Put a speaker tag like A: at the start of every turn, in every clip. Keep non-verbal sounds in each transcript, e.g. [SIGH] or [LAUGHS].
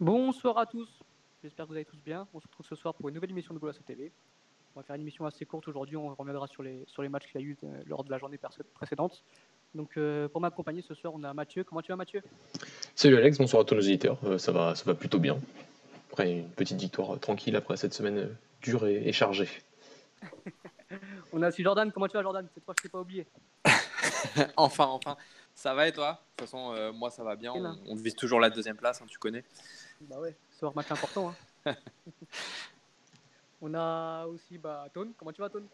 A: Bonsoir à tous, j'espère que vous allez tous bien. On se retrouve ce soir pour une nouvelle émission de Golasso TV. On va faire une émission assez courte aujourd'hui, on reviendra sur les, sur les matchs qu'il y a eu euh, lors de la journée précédente. Donc euh, pour m'accompagner ce soir, on a Mathieu. Comment tu vas Mathieu?
B: Salut Alex, bonsoir à tous nos auditeurs. Euh, ça, va, ça va plutôt bien. Après une petite victoire euh, tranquille après cette semaine euh, dure et, et chargée. [LAUGHS]
A: On a aussi Jordan. Comment tu vas Jordan? Cette fois, je t'ai pas oublié. [LAUGHS]
C: enfin, enfin. Ça va et toi? De toute façon, euh, moi ça va bien. On, on vise toujours la deuxième place, hein, tu connais.
A: Bah ouais, ce soir, match important. hein. [LAUGHS] on a aussi bah, Tone. Comment tu vas Tone?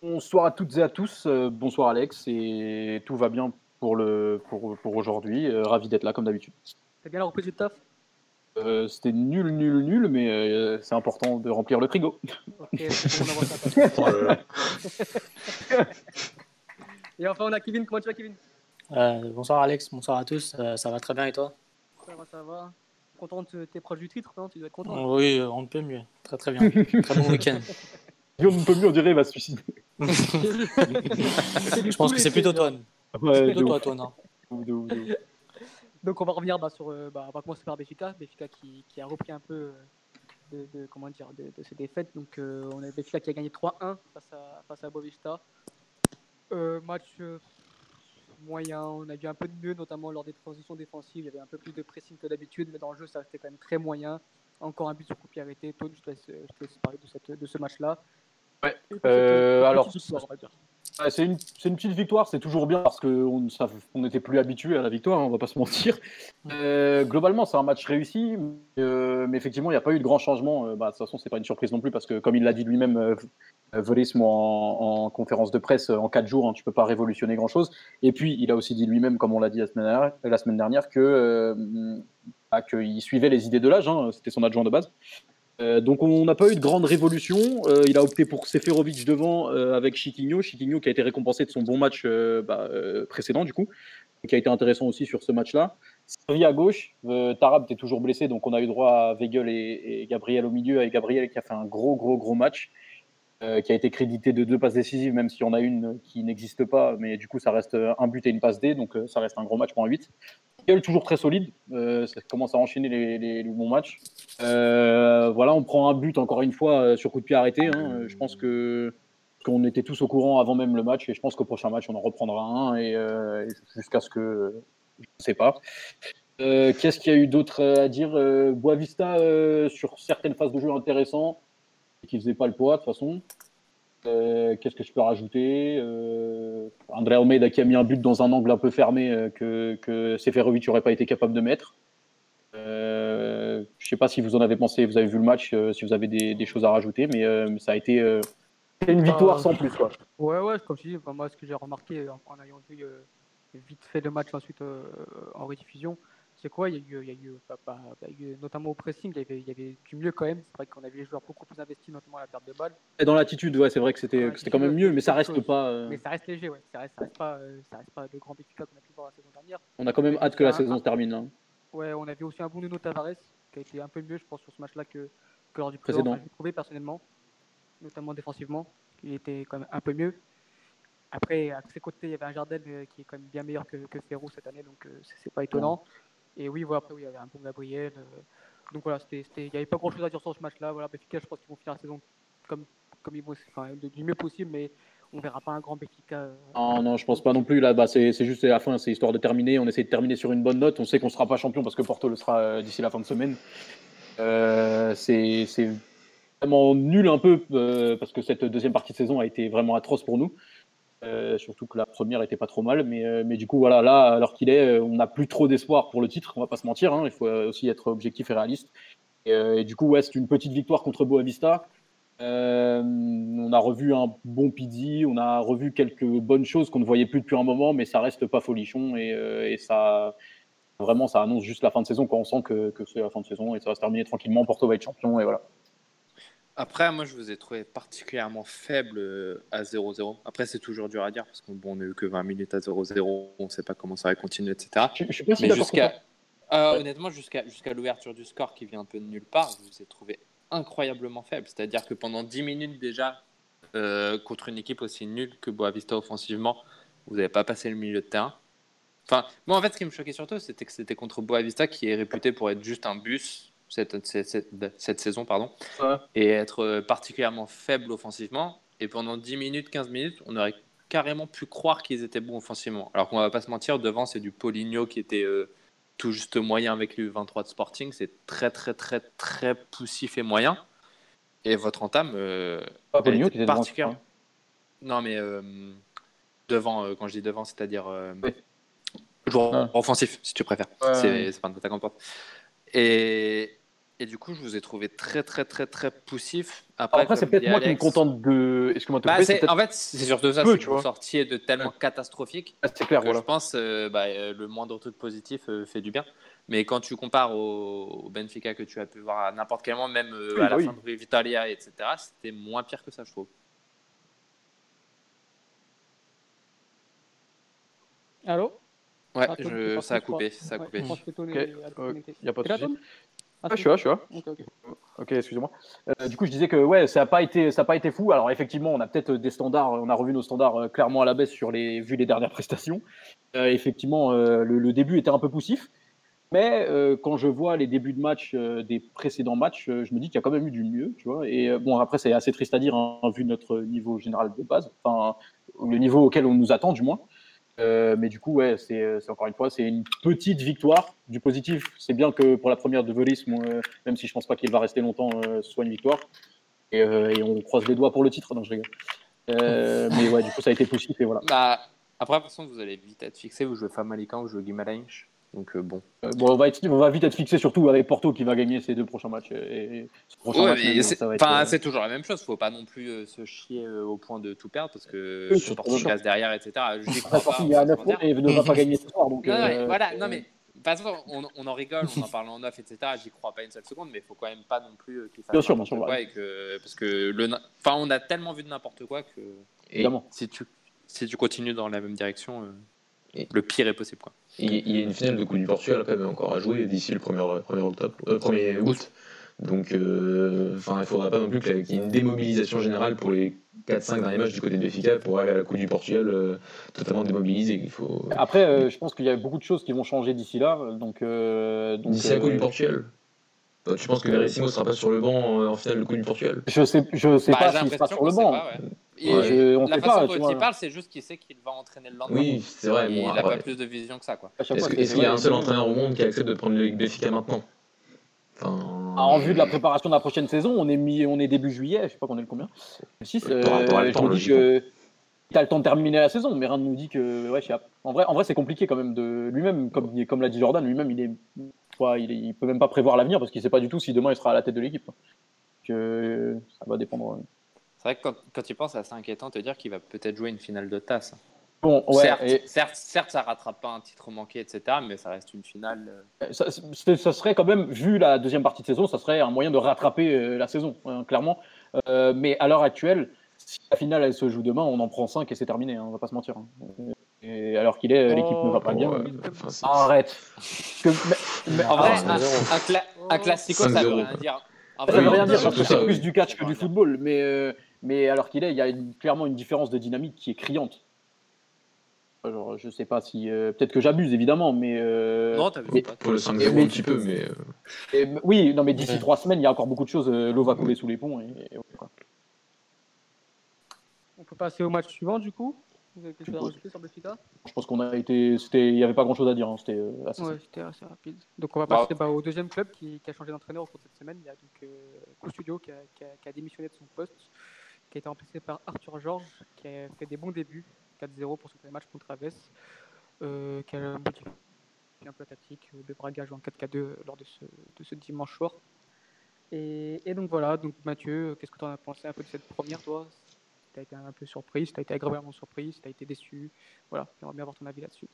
D: Bonsoir à toutes et à tous. euh, bonsoir Alex. Et tout va bien pour, le, pour, pour aujourd'hui. Euh, ravi d'être là comme d'habitude.
A: T'as bien la reprise du taf?
D: Euh, C'était nul, nul, nul, mais euh, c'est important de remplir le frigo.
A: Ok, on envoie ça. [LAUGHS]
B: Là là. [LAUGHS]
A: Et enfin, on a Kevin. Comment tu vas Kevin?
E: Euh, bonsoir Alex, bonsoir à tous, Euh, ça va très bien et toi?
A: Ça va, ça va. Content de t'es proche du titre, non Tu dois être content.
E: Oui, euh, on ne peut mieux, très très bien, [LAUGHS] très bon week-end.
D: On peut mieux, on dirait, il va se suicider.
E: Je pense que c'est plutôt toi,
D: Ouais,
E: c'est
D: de
E: plutôt toi,
D: ouf,
E: toi, non
D: de ouf, de ouf.
A: Donc on va revenir bah, sur, euh, bah, on va commencer par Béfica, Béfica qui, qui a repris un peu euh, de, de- comment dire, de, de ses défaites. Donc euh, on a Béfica qui a gagné 3-1 face à, face à Boavista. Euh, match euh, moyen, on a vu un peu de mieux, notamment lors des transitions défensives. Il y avait un peu plus de pressing que d'habitude, mais dans le jeu ça restait quand même très moyen. Encore un but sur coup pied arrêté. Tone, je te laisse, je te laisse parler de, cette, de ce match-là.
D: Ouais, euh, alors, Ouais, c'est une, petite victoire, c'est toujours bien parce qu'on on n'était plus habitué à la victoire, hein, on va pas se mentir. Euh, globalement, c'est un match réussi, euh, mais effectivement, il n'y a pas eu de grand changement. Euh, bah, de toute façon, c'est pas une surprise non plus parce que, comme il l'a dit lui-même, euh, euh, Verisme en, en conférence de presse euh, en quatre jours, hein, tu peux pas révolutionner grand-chose. Et puis, il a aussi dit lui-même, comme on l'a dit la semaine dernière, la semaine dernière que euh, bah, qu'il suivait les idées de l'âge, hein, c'était son adjoint de base. Euh, donc on n'a pas eu de grande révolution. Euh, il a opté pour Seferovic devant euh, avec Chiquinho. Chiquinho qui a été récompensé de son bon match bah, précédent du coup, qui a été intéressant aussi sur ce match-là. Servi à gauche, Tarab était toujours blessé, donc on a eu droit à Weigel et, et Gabriel au milieu, et Gabriel qui a fait un gros gros gros match, qui a été crédité de deux passes décisives, même si on a une qui n'existe pas, mais du coup ça reste un but et une passe D, donc ça reste un gros match pour un 8. Toujours très solide, euh, ça commence à enchaîner les, bons matchs. Euh, voilà, on prend un but encore une fois euh, sur coup de pied arrêté. hein. Je pense que qu'on était tous au courant avant même le match et je pense qu'au prochain match on en reprendra un et jusqu'à ce que je ne sais pas. Qu'est-ce qu'il y a eu d'autre à dire? Boavista sur certaines phases de jeu intéressant qui faisait pas le poids de toute façon. Euh, Qu'est-ce que je peux rajouter euh, André Almeida qui a mis un but dans un angle un peu fermé euh, que, que Seferovic n'aurait pas été capable de mettre. Euh, je sais pas si vous en avez pensé, vous avez vu le match, euh, si vous avez des, des choses à rajouter, mais euh, ça a été euh, une victoire sans plus. Quoi.
A: Ouais, ouais, comme je dis, enfin, moi, ce que j'ai remarqué en, en ayant vu euh, vite fait le match ensuite euh, en rediffusion, c'est quoi Il y a eu, il y a eu, bah, bah, bah, il y a eu notamment au pressing, il y avait, il y avait du mieux quand même. C'est vrai qu'on a vu les joueurs beaucoup plus investis, notamment à la perte de balle.
D: Et dans l'attitude, ouais, c'est vrai que c'était
A: Ouais,
D: que c'était quand même mieux, mais ça reste pas. euh,
A: Mais ça reste léger, ouais. Ça reste, ça reste pas, euh, ça reste pas le grand Benfica qu'on a pu voir la saison dernière.
D: on a quand même hâte que la saison se termine. hein.
A: Ouais, on avait aussi un bon Nuno Tavares qui a été un peu mieux, je pense, sur ce match-là que, que lors du
D: Précédent.
A: J'ai trouvé personnellement, notamment défensivement, il était quand même un peu mieux. Après, à ses côtés, il y avait un Jardel euh, qui est quand même bien meilleur que, que Ferro cette année, donc c'est pas étonnant. Et oui, voilà, après, il y avait un bon Gabriel. euh, donc voilà, c'était, il n'y avait pas grand-chose à dire sur ce match-là. Voilà, Benfica, je pense qu'ils vont finir la saison comme, comme ils vont, enfin, du mieux possible, mais on verra pas un grand Benfica. euh,
D: Non, non, je pense pas non plus. Là, bah, c'est juste la fin, c'est histoire de terminer. On essaie de terminer sur une bonne note. On sait qu'on sera pas champion parce que Porto le sera euh, d'ici la fin de semaine. Euh, c'est vraiment nul un peu parce que cette deuxième partie de saison a été vraiment atroce pour nous. Euh, surtout que la première était pas trop mal, mais, euh, mais du coup voilà, là alors qu'il est, euh, on n'a plus trop d'espoir pour le titre. On va pas se mentir, hein, il faut aussi être objectif et réaliste. Et, du coup, ouais, c'est une petite victoire contre Boavista. On a revu un bon Pizzi, on a revu quelques bonnes choses qu'on ne voyait plus depuis un moment, mais ça reste pas folichon et, ça vraiment ça annonce juste la fin de saison quand on sent que c'est la fin de saison et ça va se terminer tranquillement. Porto va être champion et voilà.
C: Après, moi je vous ai trouvé particulièrement faible euh, à 0-0. Après, c'est toujours dur à dire parce qu'on bon, on a eu que 20 minutes à 0-0, on ne sait pas comment ça va continuer, etc.
D: Je, je suis pas si
C: Mais jusqu'à. Euh, Honnêtement, jusqu'à jusqu'à l'ouverture du score qui vient un peu de nulle part, je vous ai trouvé incroyablement faible. C'est-à-dire que pendant 10 minutes déjà, euh, contre une équipe aussi nulle que Boavista offensivement, vous n'avez pas passé le milieu de terrain. Enfin, moi, en fait, ce qui me choquait surtout, c'était que c'était contre Boavista, qui est réputé pour être juste un bus cette, cette, cette, cette saison, pardon,
D: Ouais.
C: et être euh, particulièrement faible offensivement. Et pendant 10 minutes, 15 minutes, on aurait carrément pu croire qu'ils étaient bons offensivement. Alors qu'on va pas se mentir, devant, c'est du Poligno qui était euh, tout juste moyen avec le 23 de Sporting. C'est très, très, très, très poussif et moyen. Et votre entame, euh, elle
D: Poligno qui était devant,
C: particulièrement- non, mais euh, devant, quand je dis devant, c'est-à-dire
D: Oui.
C: joueur offensif, si tu préfères.
D: Ouais,
C: c'est
D: ouais.
C: c'est pas un attaquant de porte. Et, et du coup, je vous ai trouvé très, très, très, très poussif. Après,
D: Après, c'est peut-être moi qui me contente de. Excuse-moi de te
C: Bah,
D: couper,
C: en fait, c'est surtout ça,
D: peu,
C: c'est
D: tu
C: que vous sortiez de tellement catastrophique
D: Ah, c'est clair,
C: que
D: voilà.
C: je pense euh, bah, euh, le moindre truc positif euh, fait du bien. Mais quand tu compares au, au Benfica que tu as pu voir à n'importe quel moment, même euh,
D: Oui,
C: à
D: bah
C: la
D: oui.
C: fin de Vitalia, etc., c'était moins pire que ça, je trouve.
A: Allô?
C: Ouais,
A: Ah,
C: je- ça a coupé, ça a coupé.
A: je pense que Tony
D: Ok,
A: est
D: euh,
A: connecté.
D: y a pas de
A: Ah,
D: je suis là, je suis là.
A: Ok, ok.
D: Ok, excusez-moi. Euh, du coup, je disais que ouais, ça n'a pas été, ça a pas été fou. Alors effectivement, on a peut-être des standards, on a revu nos standards euh, clairement à la baisse sur les, vu les dernières [LAUGHS] prestations. Euh, effectivement, euh, le, le début était un peu poussif, mais euh, quand je vois les débuts de match euh, des précédents matchs, euh, je me dis qu'il y a quand même eu du mieux, tu vois. Et euh, bon, après, c'est assez triste à dire hein, vu notre niveau général de base, enfin le niveau auquel on nous attend, du moins. Euh, mais du coup, ouais, c'est c'est encore une fois, c'est une petite victoire. Du positif, c'est bien que pour la première de Velis, euh, même si je pense pas qu'il va rester longtemps, euh, soit une victoire. Et, euh, on croise les doigts pour le titre. Non, je rigole. Euh, mais ouais, du coup, ça a été poussif et voilà.
C: Bah, après, de toute façon, vous allez vite être fixé. Vous jouez Famalicão, vous jouez Guimarães. Donc, euh, bon.
D: Euh, bon, on va, être- on va vite être fixé surtout avec Porto qui va gagner ses deux prochains matchs. Et, et ce prochain
C: Ouais,
D: match, même,
C: c'est
D: être, euh,
C: c'est toujours la même chose. Faut pas non plus euh, se chier euh, au point de tout perdre parce que
D: Oui, surtout.
C: casse derrière, etc. J'y
D: Après,
C: crois pas.
D: Il y a
C: va se
D: 9
C: mentir.
D: points et ne va pas gagner ce soir. Donc,
C: Non,
D: euh,
C: voilà,
D: euh,
C: non, mais de toute façon, on, on en rigole, on en parle en off, etc. J'y crois pas une seule seconde, mais il faut quand même pas non plus qu'il fasse
D: Bien sûr, bien
C: n'importe
D: sûr,
C: et que, parce que le, enfin, on a tellement vu de n'importe quoi que
B: Et
C: si tu, si tu continues dans la même direction, euh,
B: Et-
C: le pire est possible, quoi.
B: Il y a une finale de Coupe du Portugal quand même encore à jouer d'ici le 1er, 1er octobre, euh, 1er août. Donc, euh, enfin, il faudra pas non plus qu'il y ait une démobilisation générale pour les 4-5 derniers matchs du côté de Benfica pour aller à la Coupe du Portugal euh, totalement démobilisé. Il faut
D: Après, euh, je pense qu'il y a beaucoup de choses qui vont changer d'ici là. Donc, euh, donc,
B: d'ici la Coupe
D: euh,
B: du Portugal. Tu penses que Verissimo sera pas sur le banc euh, en finale de Coupe du Portugal?
D: Je sais, je sais
C: Bah,
D: pas s'il sera sur le banc.
C: pas, ouais. Et
B: Ouais,
D: je- on
C: la façon
D: pas,
C: dont
D: vois.
C: il parle, c'est juste qu'il sait qu'il va entraîner le lendemain.
B: Oui, c'est vrai.
C: Et
B: bon,
C: il n'a pas plus de vision que ça, quoi.
B: Est-ce qu'il y a un seul entraîneur au monde qui accepte de prendre le Benfica maintenant? Enfin,
D: Ah, en vue de la préparation de la prochaine saison, on est, mi, on est début juillet, je sais pas qu'on est le combien. Le 6,
B: Euh, t'auras- t'auras le
D: je
B: temps,
D: me dis que tu as le temps de terminer la saison, mais rien ne nous dit que. Ouais. En vrai, en vrai c'est compliqué quand même. de Lui-même, comme, comme l'a dit Jordan, lui-même, il est. quoi, il, est- il peut même pas prévoir l'avenir parce qu'il sait pas du tout si demain il sera à la tête de l'équipe. Que ça va dépendre.
C: C'est vrai que quand, quand tu penses, c'est assez inquiétant de te dire qu'il va peut-être jouer une finale de tasse.
D: Bon, ouais,
C: certes,
D: et
C: certes, certes, ça rattrape pas un titre manqué, etc., mais ça reste une finale. euh,
D: ça, c'est- ça serait quand même, vu la deuxième partie de saison, ça serait un moyen de rattraper euh, la saison, hein, clairement. Euh, mais à l'heure actuelle, si la finale elle se joue demain, on en prend 5 et c'est terminé, hein, on va pas se mentir. hein. Et alors qu'il est, l'équipe ne va pas
B: bon,
D: bien. Arrête. Que- mais- mais-
C: En vrai, un, un cla- un classico, ça veut
B: 5-0,
C: rien dire. En
D: ça
C: vrai,
D: veut
B: Oui,
D: rien dire parce que c'est
B: ça,
D: plus du catch que
C: Ça veut
D: du football. Mais, euh, mais alors qu'il est, il y a une- clairement une différence de dynamique qui est criante. Alors, je sais pas si. euh, Peut-être que j'abuse, évidemment, mais. euh,
C: Non, t'as vu.
B: Pour le 5-0
D: Mais-
B: un petit peu, mais euh,
D: et- oui, non, mais d'ici
E: Ouais.
D: trois semaines, il y a encore beaucoup de choses. euh, L'eau va couler sous les ponts. Et, et voilà, quoi.
A: On peut passer au match suivant du coup? Vous avez quelque chose à rajouter sur Benfica?
D: Je pense qu'on a été. c'était- Il n'y avait pas grand chose à dire. hein, C'était euh, assez
A: Ouais, c'était assez rapide. Donc on va passer bah, au deuxième club qui, qui a changé d'entraîneur au cours de cette semaine. Il y a donc euh, Custudio qui a, qui, a, qui a démissionné de son poste, qui a été remplacé par Arthur Georges, qui a fait des bons débuts, 4-0 pour son premier match contre Aves, euh, qui a modifié un peu la tactique. Le Braga joue en 4-4-2 lors de ce, de dimanche soir. Et, et donc voilà, donc Mathieu, qu'est-ce que tu en as pensé un peu de cette première, toi? Tu as été un peu surpris, tu as été agréablement surpris, tu as été déçu. Voilà, j'aimerais bien avoir ton avis là-dessus.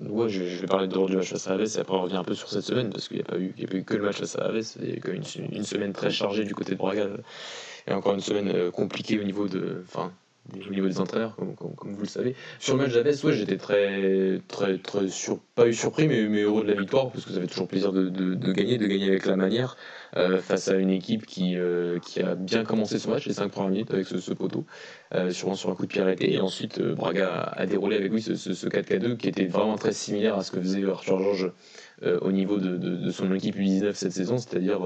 B: Ouais, je, vais parler d'abord du match face à Aves et après on revient un peu sur cette semaine parce qu'il n'y a, pas eu- que le match face à Aves. Il y a eu une semaine très chargée du côté de Braga et encore une semaine euh, compliquée au niveau de, enfin, au niveau des entraîneurs, comme, comme, vous le savez. Sur le match d'Aves, ouais, j'étais très, très, très sur, pas eu surpris, mais, mais, heureux de la victoire, parce que ça fait toujours plaisir de, de, gagner, de gagner avec la manière, euh, face à une équipe qui, euh, qui a bien commencé ce match, les 5 premières minutes, avec ce, ce poteau, euh, sur, sur un coup de pied arrêté, et ensuite Braga a, déroulé avec lui ce, ce, ce 4K2 qui était vraiment très similaire à ce que faisait Arthur Georges au niveau de, de, son équipe U19 cette saison, c'est-à-dire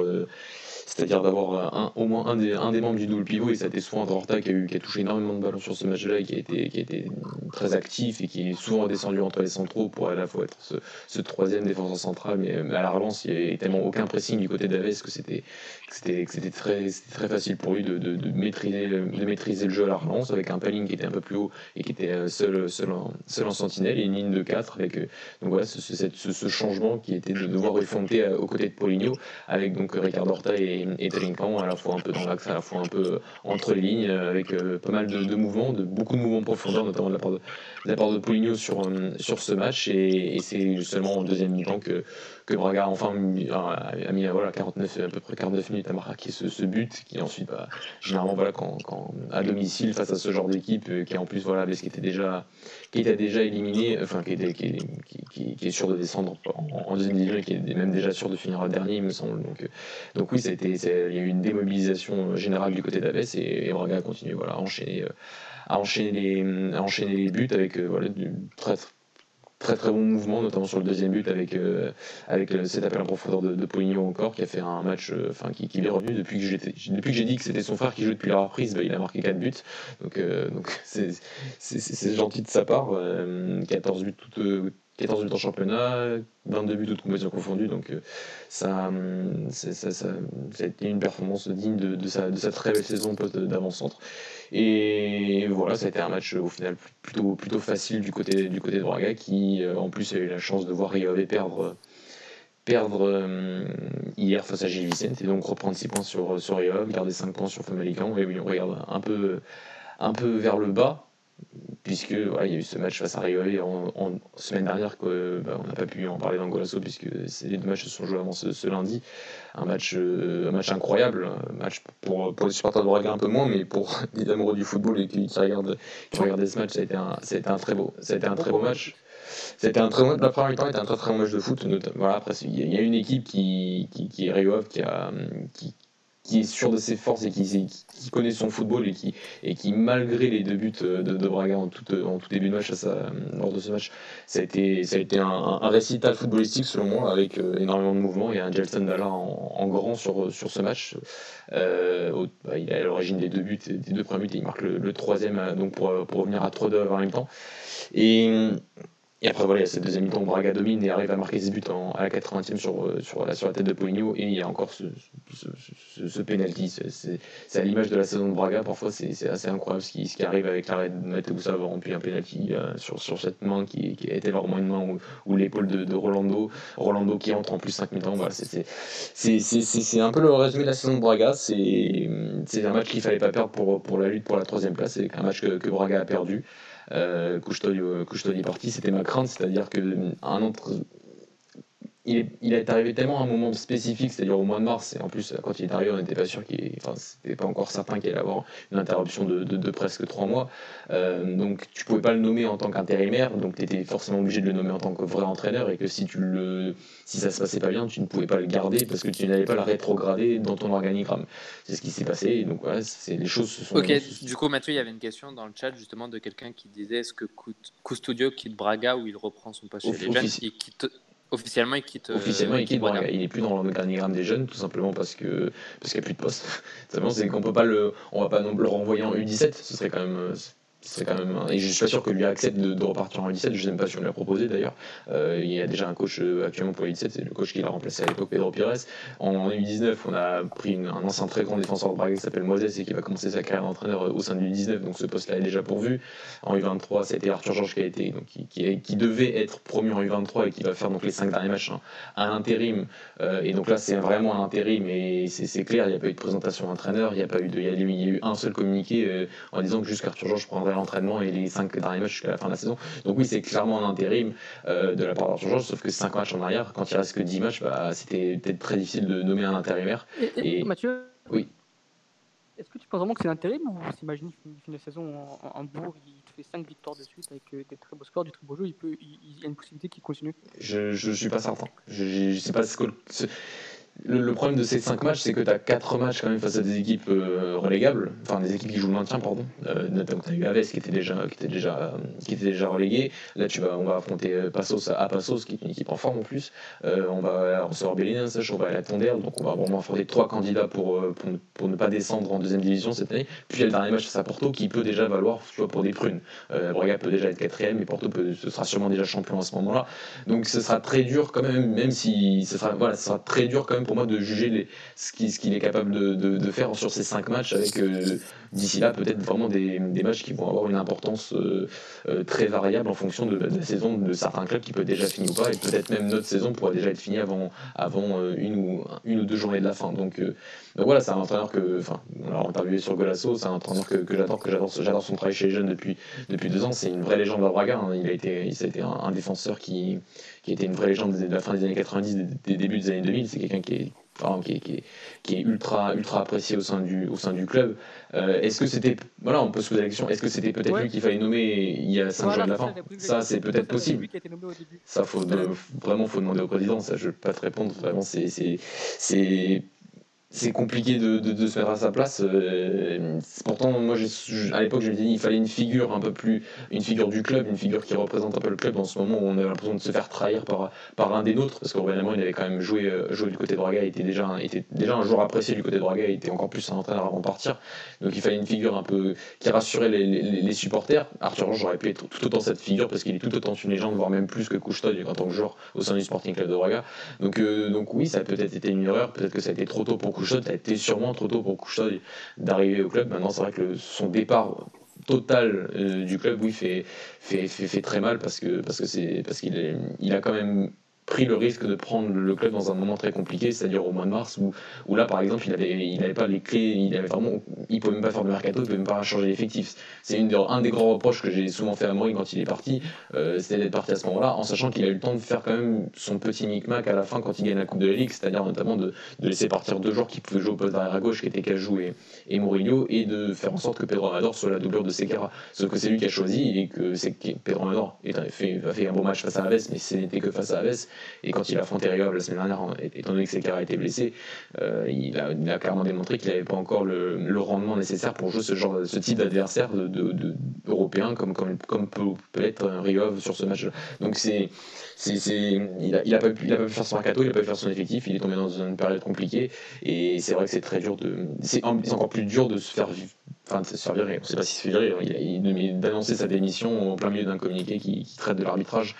B: c'est-à-dire d'avoir un, au moins un des, un des membres du double pivot, et ça a été souvent Horta qui a, qui a touché énormément de ballons sur ce match-là, et qui a, été, qui a été très actif, et qui est souvent descendu entre les centraux pour à la fois être ce, ce troisième défenseur central, mais, à la relance, il n'y avait tellement aucun pressing du côté d'Aves que c'était très, très facile pour lui de, de, de, maîtriser, de maîtriser le jeu à la relance, avec un paling qui était un peu plus haut et qui était euh, seul, seul, en, seul en sentinelle, et une ligne de 4 avec euh, donc voilà, ce, ce, ce, changement qui était de devoir refonder aux côtés de Poligno, avec donc Ricardo Horta et, Trinquant, à la fois un peu dans l'axe, à la fois un peu euh, entre les lignes, euh, avec euh, pas mal de, mouvements, de beaucoup de mouvements profondeurs, notamment de la part de, de, la part de Poligno sur, sur ce match. Et, c'est seulement en deuxième mi-temps que, que Braga enfin a mis voilà, 49, à peu près 49 minutes à marquer ce, ce but, qui ensuite, bah, généralement, voilà, quand, à domicile, face à ce genre d'équipe, qui en plus, voilà, qu'il était déjà qui était déjà éliminé, enfin qui, était, qui, qui, qui, est sûr de descendre en, deuxième division qui est même déjà sûr de finir dernier, il me semble. Donc, euh, donc oui, ça a été, il y a eu une démobilisation générale du côté d'Aves et, Braga a continué voilà, à, enchaîner, euh, à, enchaîner les, à enchaîner les buts avec euh, voilà, du très, très très bon mouvement, notamment sur le deuxième but avec, euh, avec cet appel en profondeur de, de Poligno encore, qui a fait un match euh, enfin qui, qui est revenu depuis que depuis que j'ai dit que c'était son frère qui jouait depuis la reprise, bah, il a marqué 4 buts. Donc euh, donc [LAUGHS] c'est gentil de sa part. 14 buts toutes 14 buts en championnat, 22 buts toutes compétitions confondues, donc ça, ça, ça, ça, a été une performance digne de, de, sa, très belle saison poste d'avant-centre. Et voilà, ça a été un match au final plutôt, plutôt facile du côté, du côté de Braga, qui euh, en plus a eu la chance de voir Rio perdre, perdre euh, hier face à Gilles Vicente et donc reprendre 6 points sur, sur garder 5 points sur Famalicão. Et oui, on regarde un peu, un peu vers le bas puisque il y a eu ce match face à Rio en, en, semaine dernière que bah, on n'a pas pu en parler dans Golasso puisque les deux matchs se sont joués avant ce, lundi un match euh, un match incroyable un match pour, pour les supporters de Braga un peu moins mais pour [LAUGHS] les amoureux du football et qui, regardent qui regardaient ce match ça a été un, ça a été un très beau ça a été un très beau match c'était un très la première mi-temps était un très très bon match de foot. Voilà, après, il y, a une équipe qui, qui, qui est Rio qui a, qui est sûr de ses forces et qui, connaît son football et qui, malgré les deux buts de, de Braga en tout, en tout début de match sa, lors de ce match, ça a été, un, récital footballistique selon moi avec euh, énormément de mouvements et un Gelson Dalla en, en, grand sur, ce match. Euh, bah, il est à l'origine des deux buts, des deux premiers buts et il marque le, troisième euh, donc pour, revenir à 3-2 avant même temps. Et après, voilà, il y a cette deuxième mi-temps, Braga domine et arrive à marquer ses buts à la 80e sur, euh, sur, la, tête de Poligno. Et il y a encore ce, ce, penalty. C'est à l'image de la saison de Braga. Parfois, c'est assez incroyable ce qui, ce qui arrive avec l'arrêt de Mateusa avoir rempli un penalty euh, sur, sur cette main qui, qui était vraiment une main ou, l'épaule de, Rolando. Rolando qui entre en plus 5 mi-temps. Voilà, c'est un peu le résumé de la saison de Braga. C'est un match qu'il fallait pas perdre pour, pour la lutte pour la troisième place. C'est un match que Braga a perdu euh, Couche-Tony parti, c'était ma crainte, c'est-à-dire que un autre il est, arrivé tellement à un moment spécifique, c'est-à-dire au mois de mars, et en plus, quand il est arrivé, on n'était pas sûr qu'il enfin, c'était pas encore certain qu'il allait avoir une interruption de, presque trois mois. Euh, donc, tu pouvais pas le nommer en tant qu'intérimaire, donc tu étais forcément obligé de le nommer en tant que vrai entraîneur, et que si tu le, si ça se passait pas bien, tu ne pouvais pas le garder parce que tu n'allais pas le rétrograder dans ton organigramme. C'est ce qui s'est passé, donc voilà, c'est les choses se sont.
C: Ok, du coup, Mathieu, il y avait une question dans le chat justement de quelqu'un qui disait est-ce que Custodio quitte Braga où il reprend son poste chez les jeunes quitte Officiellement, il quitte.
B: Officiellement, il quitte. il n'est plus dans l'organigramme des jeunes, tout simplement parce que parce qu'il n'y a plus de poste. [LAUGHS] c'est qu'on peut pas le, on va pas non plus le renvoyer en U17. Ce serait quand même, c'est quand même et je suis pas sûr que lui accepte de, repartir en U17 je sais même pas si on l'a proposé d'ailleurs. Euh, il y a déjà un coach euh, actuellement pour U17 c'est le coach qui l'a remplacé à l'époque Pedro Pires. En, U19 on a pris un ancien très grand défenseur de Braga qui s'appelle Moses et qui va commencer sa carrière d'entraîneur euh, au sein du U19 donc ce poste là est déjà pourvu. En U23 c'était Arthur Georges qui a été donc qui, qui, devait être promu en U23 et qui va faire donc les 5 derniers matchs hein, à l'intérim. Et donc là c'est vraiment un intérim et c'est clair il n'y a pas eu de présentation d'entraîneur il n'y a pas eu de il y, a, eu un seul communiqué en disant que jusqu'Arthur Georges prendrait l'entraînement et les 5 derniers matchs jusqu'à la fin de la saison. Donc oui, c'est clairement un intérim euh, de la part d'Arthur Georges, sauf que 5 matchs en arrière, quand il reste que 10 matchs, bah, c'était peut-être très difficile de nommer un intérimaire.
A: Et, Mathieu?
B: Oui.
A: Est-ce que tu penses vraiment que c'est l'intérim ou s'imagine une fin de saison en, en, Bourg, il te fait 5 victoires de suite avec euh, des très beaux scores, du très beau jeu, il, peut, il, y a une possibilité qu'il continue?
B: Je ne suis pas certain. Je ne sais pas ce que, le, problème de ces 5 matchs, c'est que tu as 4 matchs quand même face à des équipes euh, relégables, enfin des équipes qui jouent le maintien, pardon. Euh, notamment, tu as eu Aves qui était déjà, qui était déjà, qui était déjà relégué. Là, tu vas, on va affronter euh, Passos à Passos, qui est une équipe en forme en plus. on va recevoir Bélinas, on va aller à Tondère, donc on va vraiment affronter trois candidats pour, pour, pour, ne pas descendre en deuxième division cette année. Puis il y a le dernier match face à Porto qui peut déjà valoir tu vois, pour des prunes. Braga peut déjà être quatrième et Porto peut, ce sera sûrement déjà champion à ce moment-là. Donc ce sera très dur quand même, même si ce sera, voilà, ce sera très dur quand même pour moi de juger ce qu'il est capable de, faire sur ces cinq matchs avec euh, d'ici là peut-être vraiment des, matchs qui vont avoir une importance euh, euh, très variable en fonction de, la saison de certains clubs qui peut déjà finir ou pas et peut-être même notre saison pourrait déjà être finie avant, avant une, ou, une ou deux journées de la fin. Donc, voilà, c'est un entraîneur que, enfin, on interviewé sur Golasso, c'est un que, j'adore, que j'adore, j'adore son travail chez les jeunes depuis, depuis deux ans. C'est une vraie légende à Braga. Hein. Il a été, il un, défenseur qui, qui était une vraie légende de la fin des années 90, des, débuts des années 2000. C'est quelqu'un qui est qui, est, ultra, ultra apprécié au sein du, au sein du club. Euh, est-ce que c'était. Voilà, on peut se poser la question est-ce que c'était peut-être lui qu'il fallait nommer il y a 5 jours de la fin Ça, c'est peut-être possible. Ça, faut vraiment, faut demander au président. Ça, je ne peux pas te répondre. Vraiment, c'est c'est compliqué de, de, se mettre à sa place. Euh, pourtant, moi, à l'époque, je me disais il fallait une figure un peu plus, une figure du club, une figure qui représente un peu le club. En ce moment, où on a l'impression de se faire trahir par, par un des nôtres, parce qu'Aurélien il avait quand même joué, euh, joué du côté de Braga, il était déjà, était déjà un joueur apprécié du côté de Braga, il était encore plus un entraîneur avant de partir. Donc, il fallait une figure un peu qui rassurait les, supporters. Arthur Georges aurait pu être tout autant cette figure, parce qu'il est tout autant une légende, voire même plus que Couchetol en tant que joueur au sein du Sporting Club de Braga. Donc, euh, donc oui, ça a peut-être été une erreur, peut-être que ça a été trop tôt pour Couchetol, ça a été trop tôt pour Couchetoy d'arriver au club. Maintenant, c'est vrai que son départ total euh, du club, oui, fait, très mal parce que parce que c'est parce qu'il il a quand même pris le risque de prendre le club dans un moment très compliqué, c'est-à-dire au mois de mars, où, où là, par exemple, il n'avait il avait pas les clés, il avait vraiment, il pouvait même pas faire de mercato, il pouvait même pas changer l'effectif. C'est un des grands reproches que j'ai souvent fait à Maury quand il est parti, euh, c'était d'être parti à ce moment-là, en sachant qu'il a eu le temps de faire quand même son petit micmac à la fin quand il gagne la Coupe de la Ligue, c'est-à-dire notamment de, de, laisser partir deux joueurs qui pouvaient jouer au poste d'arrière à gauche, qui étaient Cajou et, et Mourinho, et de faire en sorte que Pedro Amador soit la doublure de Sequeira. Sauf que c'est lui qui a choisi et que c'est Pedro Amador a fait, a fait un bon match face à Aves, mais ce n'était que face à Aves, et quand il a la semaine dernière, étant donné que Sekera été blessé, euh, il, a, clairement démontré qu'il n'avait pas encore le, rendement nécessaire pour jouer ce, genre, ce type d'adversaire européen comme, peut, être Riov sur ce match-là. Donc c'est il n'a a pas, pu, faire son mercato, il n'a pas pu faire son effectif, il est tombé dans une période compliquée et c'est vrai que c'est très dur de. C'est encore plus dur de se faire Enfin, de se faire virer, on ne sait pas si se fait virer, il, d'annoncer sa démission au plein milieu d'un communiqué qui, traite de l'arbitrage.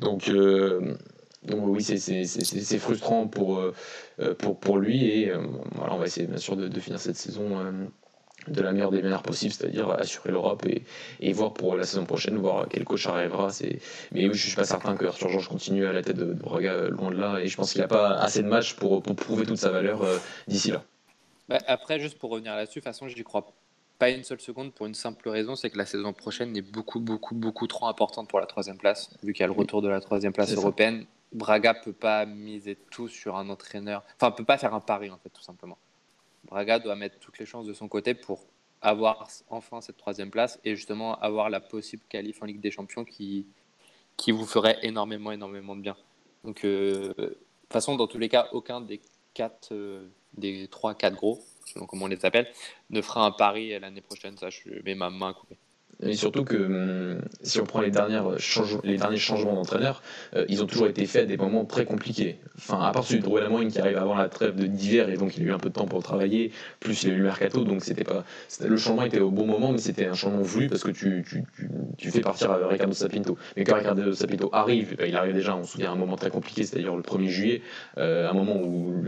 B: Donc, euh, donc oui, c'est frustrant pour, euh, pour, pour lui et euh, voilà, on va essayer bien sûr de, finir cette saison euh, de la meilleure des manières possibles, c'est-à-dire assurer l'Europe et, et, voir pour la saison prochaine, voir quel coach arrivera. Mais oui, je suis pas certain que Arthur Georges continue à la tête de Braga loin de là et je pense qu'il n'a pas assez de matchs pour, pour prouver toute sa valeur d'ici là.
C: Bah, après, juste pour revenir là-dessus, de toute façon, je n'y crois pas une seule seconde pour une simple raison, c'est que la saison prochaine est beaucoup, beaucoup, beaucoup trop importante pour la troisième place, vu qu'il y a le retour de la troisième place européenne. Braga peut pas miser tout sur un entraîneur. Enfin, peut pas faire un pari, en fait, tout simplement. Braga doit mettre toutes les chances de son côté pour avoir enfin cette troisième place et justement avoir la possible qualif en Ligue des Champions qui, qui vous ferait énormément, énormément de bien. Donc, euh, de toute façon, dans tous les cas, aucun des quatre, euh, des trois, quatre gros, selon comment on les appelle, ne fera un pari l'année prochaine. Ça, je mets ma main coupée.
B: Et surtout que hum, si on prend les, dernières les derniers changements d'entraîneur, euh, ils ont toujours été faits à des moments très compliqués. Enfin, à part celui de Rouet Lamoine qui arrive avant la trêve d'hiver et donc il a eu un peu de temps pour travailler, plus il a eu le mercato, donc c'était pas. Le changement était au bon moment, mais c'était un changement voulu parce que tu, tu, tu, fais partir Ricardo Sapinto. Mais quand Ricardo Sapinto arrive, il arrive déjà, on se souvient, à un moment très compliqué, c'est-à-dire le 1er juillet, euh, un moment où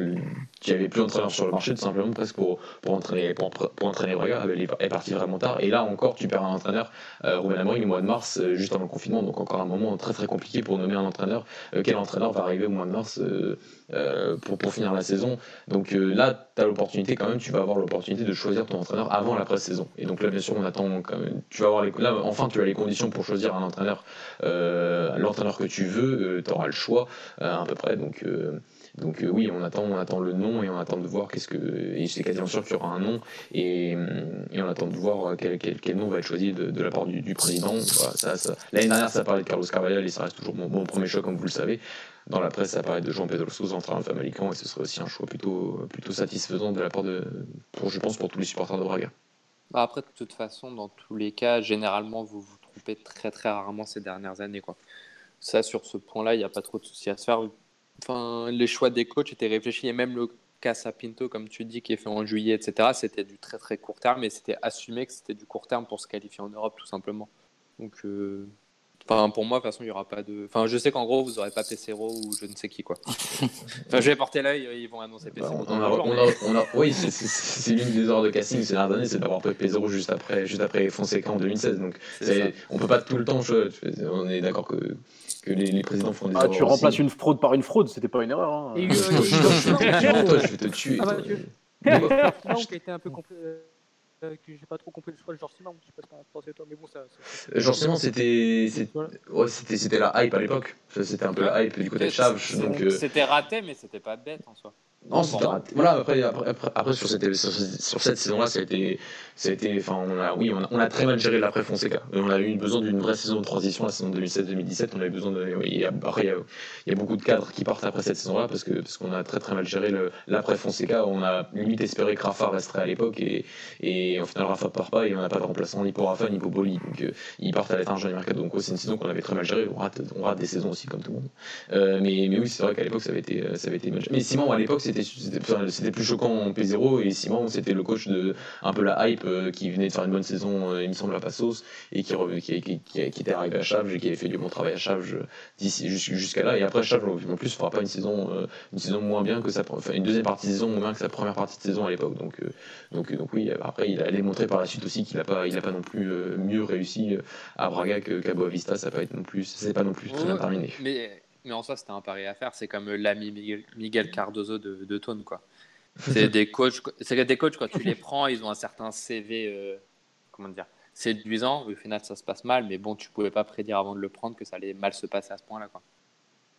B: n'y avait plus d'entraîneur sur le marché, tout simplement presque pour, pour entraîner, pour, pour entraîner Braga, est partie vraiment tard. Et là encore, tu perds un entraîneur euh, Ruben le mois de mars, euh, juste avant le confinement, donc encore un moment très très compliqué pour nommer un entraîneur. Euh, quel entraîneur va arriver au mois de mars pour, pour finir la saison? Donc là, tu as l'opportunité quand même, tu vas avoir l'opportunité de choisir ton entraîneur avant la pré-saison. Et donc là, bien sûr, on attend quand même. Tu vas avoir là, enfin, tu as les conditions pour choisir un entraîneur, l'entraîneur que tu veux, tu auras le choix à peu près. Donc donc oui, on attend, on attend le nom et on attend de voir qu'est-ce que. Et c'est quasiment sûr qu'il y aura un nom et, on attend de voir quel, nom va être choisi de, la part du, président. L'année dernière, ça parlait de Carlos Carvalhal et ça reste toujours mon, premier choix, comme vous le savez. Dans la presse, ça parlait de Jean Pedro Sousa en Famalican et ce serait aussi un choix plutôt, satisfaisant de la part de, pour, je pense, pour tous les supporters de Braga.
C: Bah après, de toute façon, dans tous les cas, généralement, vous vous trompez très très rarement ces dernières années. Ça, sur ce point-là, il n'y a pas trop de soucis à se faire. Enfin, les choix des coachs étaient réfléchis et même le Casa Pinto, comme tu dis, qui est fait en juillet, etc., c'était du très très court terme et c'était assumé que c'était du court terme pour se qualifier en Europe, tout simplement. Donc, euh, Enfin, pour moi, de toute façon, il n'y aura pas de. Enfin, je sais qu'en gros, vous n'aurez pas Pesero ou je ne sais qui, quoi. [LAUGHS] enfin, je vais porter l'œil, ils vont annoncer Pesero.
B: Bah, on, a, on, a, oui, c'est l'une des heures de casting ces dernières années, c'est d'avoir pris Pesero juste après, juste après Fonseca en 2016. Donc, on peut pas tout le temps. Je, on est d'accord que, que les, les, présidents font des
D: ah, tu remplaces aussi. une fraude par une fraude, c'était pas une erreur. Hein. Et, euh, [LAUGHS] [LAUGHS]
B: toi, je vais te tuer. Ah,
A: bah, [LAUGHS] qui a été un peu complet euh, que j'ai pas trop compris le choix de Georges Simon. Je sais pas ce que pensé toi, mais bon, ça. ça
B: Georges Simon, c'était ouais, c'était la hype à l'époque. C'était un peu la hype du côté de Chaves.
C: Euh... C'était raté, mais c'était pas bête en soi.
B: Non. Voilà, après, après, après, après sur, cette, sur, sur cette saison-là, ça a été. Ça a été enfin, on a, oui, on a, on a très mal géré l'après Fonseca. On a eu besoin d'une vraie saison de transition, la saison 2016-2017. On avait besoin de. Oui, après, il y, a, il y, a, beaucoup de cadres qui partent après cette saison-là parce qu'on parce qu'on a très très mal géré l'après Fonseca. On a limite espéré que Rafa resterait à l'époque et, et au final, Rafa part pas et on n'a pas de remplaçant ni pour Rafa ni pour Boli. Donc, euh, ils partent à l'étranger du mercato. Donc, c'est une saison qu'on avait très mal gérée. On rate, on rate des saisons aussi, comme tout le monde. Euh, mais, mais oui, c'est vrai qu'à l'époque, ça avait été, ça avait été mal géré. Mais Simon, à l'époque, c'était c'était plus choquant en P0 et Simon c'était le coach de un peu la hype euh, qui venait de faire une bonne saison euh, il me semble à Passos et qui, qui, qui, qui, était arrivé à Chaves et qui avait fait du bon travail à Chaves d'ici jusqu'à là et après Chaves en plus fera pas une saison euh, une saison moins bien que sa enfin, une deuxième partie de saison moins bien que sa première partie de saison à l'époque. Donc donc donc oui après il a démontré par la suite aussi qu'il a pas il a pas non plus mieux réussi à Braga qu'à Boavista. Ça pas être non plus c'est pas non plus très bien terminé.
C: Mais mais en soi, c'était un pari à faire. C'est comme l'ami Miguel, Miguel Cardozo de, de Tone, quoi. [LAUGHS] C'est des coachs, c'est des coachs quand tu les prends, ils ont un certain CV, euh, comment dire, séduisant. Au final, ça se passe mal, mais bon, tu pouvais pas prédire avant de le prendre que ça allait mal se passer à ce point-là, quoi.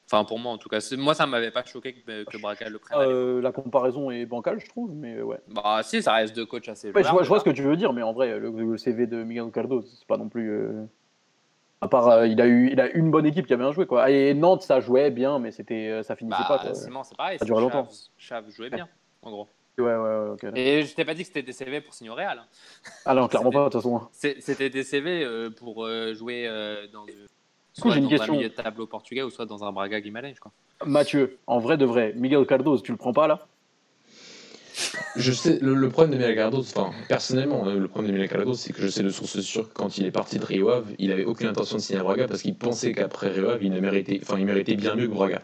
C: Enfin, pour moi, en tout cas, moi, ça m'avait pas choqué que, que Braga le prenne.
D: Euh, la comparaison est bancale, je trouve, mais ouais.
C: Bah, si, ça reste deux coachs assez.
D: Ouais, je, vois, je, vois, ce que tu veux dire, mais en vrai, le, le CV de Miguel Cardozo, c'est pas non plus. Euh... À part, euh, il, a eu, il a une bonne équipe qui a bien joué. Quoi. Et Nantes, ça jouait bien, mais c'était, euh, ça finissait
C: bah,
D: pas.
C: Simon, c'est pareil.
D: Ça durait longtemps.
C: Chave jouait bien en gros.
D: Ouais, ouais, ouais. Okay,
C: et je t'ai pas dit que c'était des CV pour signer au Real. Hein.
D: Ah non, clairement pas, de toute façon.
C: C'était des CV euh, pour euh, jouer euh, dans, soit dans un milieu de tableau portugais ou soit dans un Braga Guimarães.
D: Mathieu, en vrai de vrai, Miguel Cardozo, tu le prends pas là?
B: Je sais, le, problème de Miguel Cardozo, enfin, personnellement, le problème de Miguel Cardozo, c'est que je sais de source sûre que quand il est parti de Rio Ave, il avait aucune intention de signer à Braga parce qu'il pensait qu'après Rio il, méritait, enfin, il méritait bien mieux que Braga.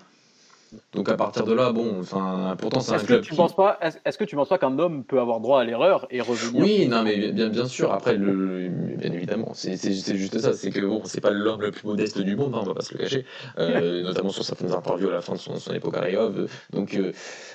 B: Donc à partir de là, bon, enfin, pourtant c'est un club.
D: Que tu penses pas, est-ce que tu penses pas qu'un homme peut avoir droit à l'erreur et revenir
B: Oui, non, mais bien, bien sûr. Après, le, bien évidemment, c'est juste ça. C'est que bon, c'est pas l'homme le plus modeste du monde, hein, on va pas se le cacher. Euh, [LAUGHS] notamment sur certaines interviews à la fin de son, son époque à Rayov. Donc, euh,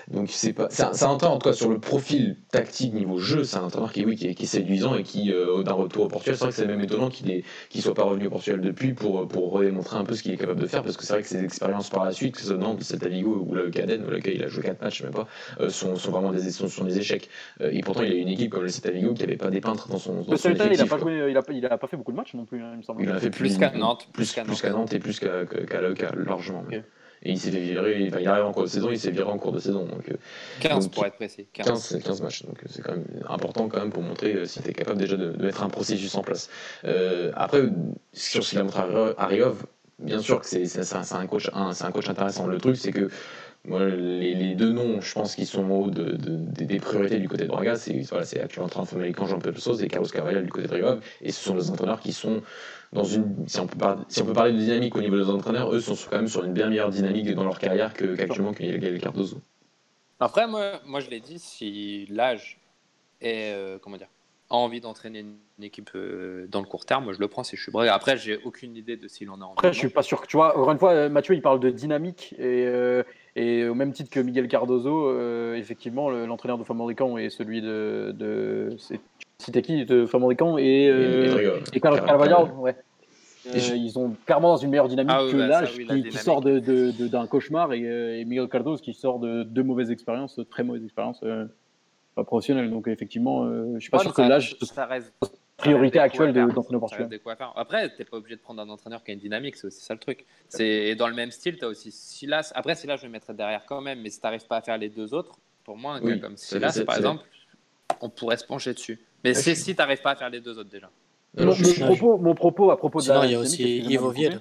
B: donc c'est pas, c'est un, un entraîneur en tout cas sur le profil tactique niveau jeu, c'est un entraîneur qui, oui, qui, est, qui est séduisant et qui euh, d'un retour au Portugal, c'est vrai que c'est même étonnant qu'il est, qu'il soit pas revenu au Portugal depuis pour pour redémontrer un peu ce qu'il est capable de faire, parce que c'est vrai que ses expériences par la suite, que ce soit Nantes, Celta Ou le Caden, dans lequel il a joué 4 matchs, même pas, euh, sont, sont, vraiment des, sont, sont des échecs. Euh, et pourtant, il a une équipe comme le Celta qui n'avait pas des peintres dans son. Dans
D: le Celta, il a pas joué, il a, il a pas fait beaucoup de matchs non plus, hein, il me semble.
B: Il en a fait plus,
C: plus qu'à Nantes,
B: plus, qu'à Nantes et plus qu'à qu l'AEK, largement. Okay. Et il s'est fait virer, enfin, il arrive en cours de saison, il s'est viré en cours de saison. Donc,
C: 15
B: donc,
C: pour être précis.
B: 15, 15, 15 matchs, donc c'est quand même important quand même pour montrer si tu es capable déjà de, de, mettre un processus en place. Euh, après, sur ce qu'il a montré à Riov, bien sûr que c'est un, coach, un, un coach intéressant. Le truc, c'est que moi, les, deux noms, je pense, qui sont en haut de, de, de, des priorités du côté de Braga, c'est voilà, actuellement en train de faire Jean-Pierre Sauce et Carlos Carvalhal du côté de Rio Et ce sont des entraîneurs qui sont dans une. Si on, peut parler de dynamique au niveau des entraîneurs, eux sont quand même sur une bien meilleure dynamique dans leur carrière qu'actuellement qu qu'il y a les Cardozo.
C: Après, moi, moi je l'ai dit, si l'âge est. Euh, comment dire a envie d'entraîner une équipe euh, dans le court terme, moi je le prends si je suis Braga. Après, j'ai aucune idée de s'il en a envie.
D: Après, je suis pas sûr que tu vois. Encore une fois, Mathieu, il parle de dynamique et, euh, et au même titre que Miguel Cardozo, euh, effectivement, l'entraîneur de Famalicão et celui de, de c'était qui de Famalicão et, euh, et, et, et Carlos Carvalhal, ouais.
B: Je-
D: ils sont clairement dans une meilleure dynamique
C: Ah oui,
D: que
C: bah,
D: l'âge
C: oui,
D: qui, sort de- de- de- d'un cauchemar et, euh, et Miguel Cardoso qui sort de deux mauvaises expériences, très mauvaises expériences euh, pas professionnelles. Donc effectivement, euh, je suis pas
C: Ouais,
D: sûr que l'âge
C: ça reste
D: priorité actuelle d'entraîneur portugais.
C: Après, t'es pas obligé de prendre un entraîneur qui a une dynamique, c'est aussi ça le truc. C'est et dans le même style, tu as aussi Silas. Après, Silas, je le mettrais derrière quand même, mais si t'arrives pas à faire les deux autres, pour moi, un
B: Oui,
C: gars comme Silas, par exemple, on pourrait se pencher dessus. Mais c'est si t'arrives pas à faire les deux autres déjà.
B: Alors,
D: Mon, propos, mon propos à propos de
E: Sinon,
D: la
E: il y a aussi
D: excusez-moi
E: Yves
D: de vous couper.
E: Oviel.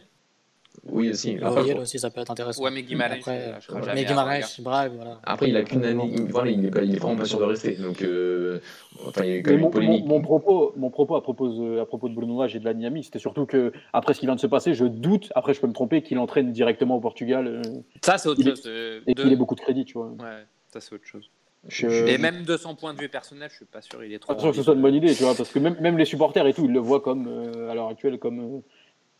B: Oui, aussi.
E: Aussi, ça peut être intéressant.
C: Ouais, mais Guimarães,
E: Après,
C: il lâchera
E: mais voilà.
B: Après, il a qu'une année. il- Voilà, il est, pas- il est vraiment pas sûr de rester. Donc, euh, enfin, il y a quand
D: Mais
B: même
D: mon,
B: une polémique.
D: mon- mon propos, mon propos à propos, de, à propos de Bruno Lage et de la dynamique, c'était surtout que après ce qui vient de se passer, je doute, après je peux me tromper, qu'il entraîne directement au Portugal euh,
C: Ça, c'est autre
D: Il
C: chose. euh,
D: et
C: de-
D: qu'il ait beaucoup de crédit, tu vois.
C: Ouais, ça, c'est autre chose.
D: Je,
C: Et même de son point de vue personnel, je suis pas sûr, il est trop.
D: pas sûr que ce soit une bonne idée, tu vois, parce que même, même les supporters et tout, ils le voient comme, euh, à l'heure actuelle, comme euh, euh,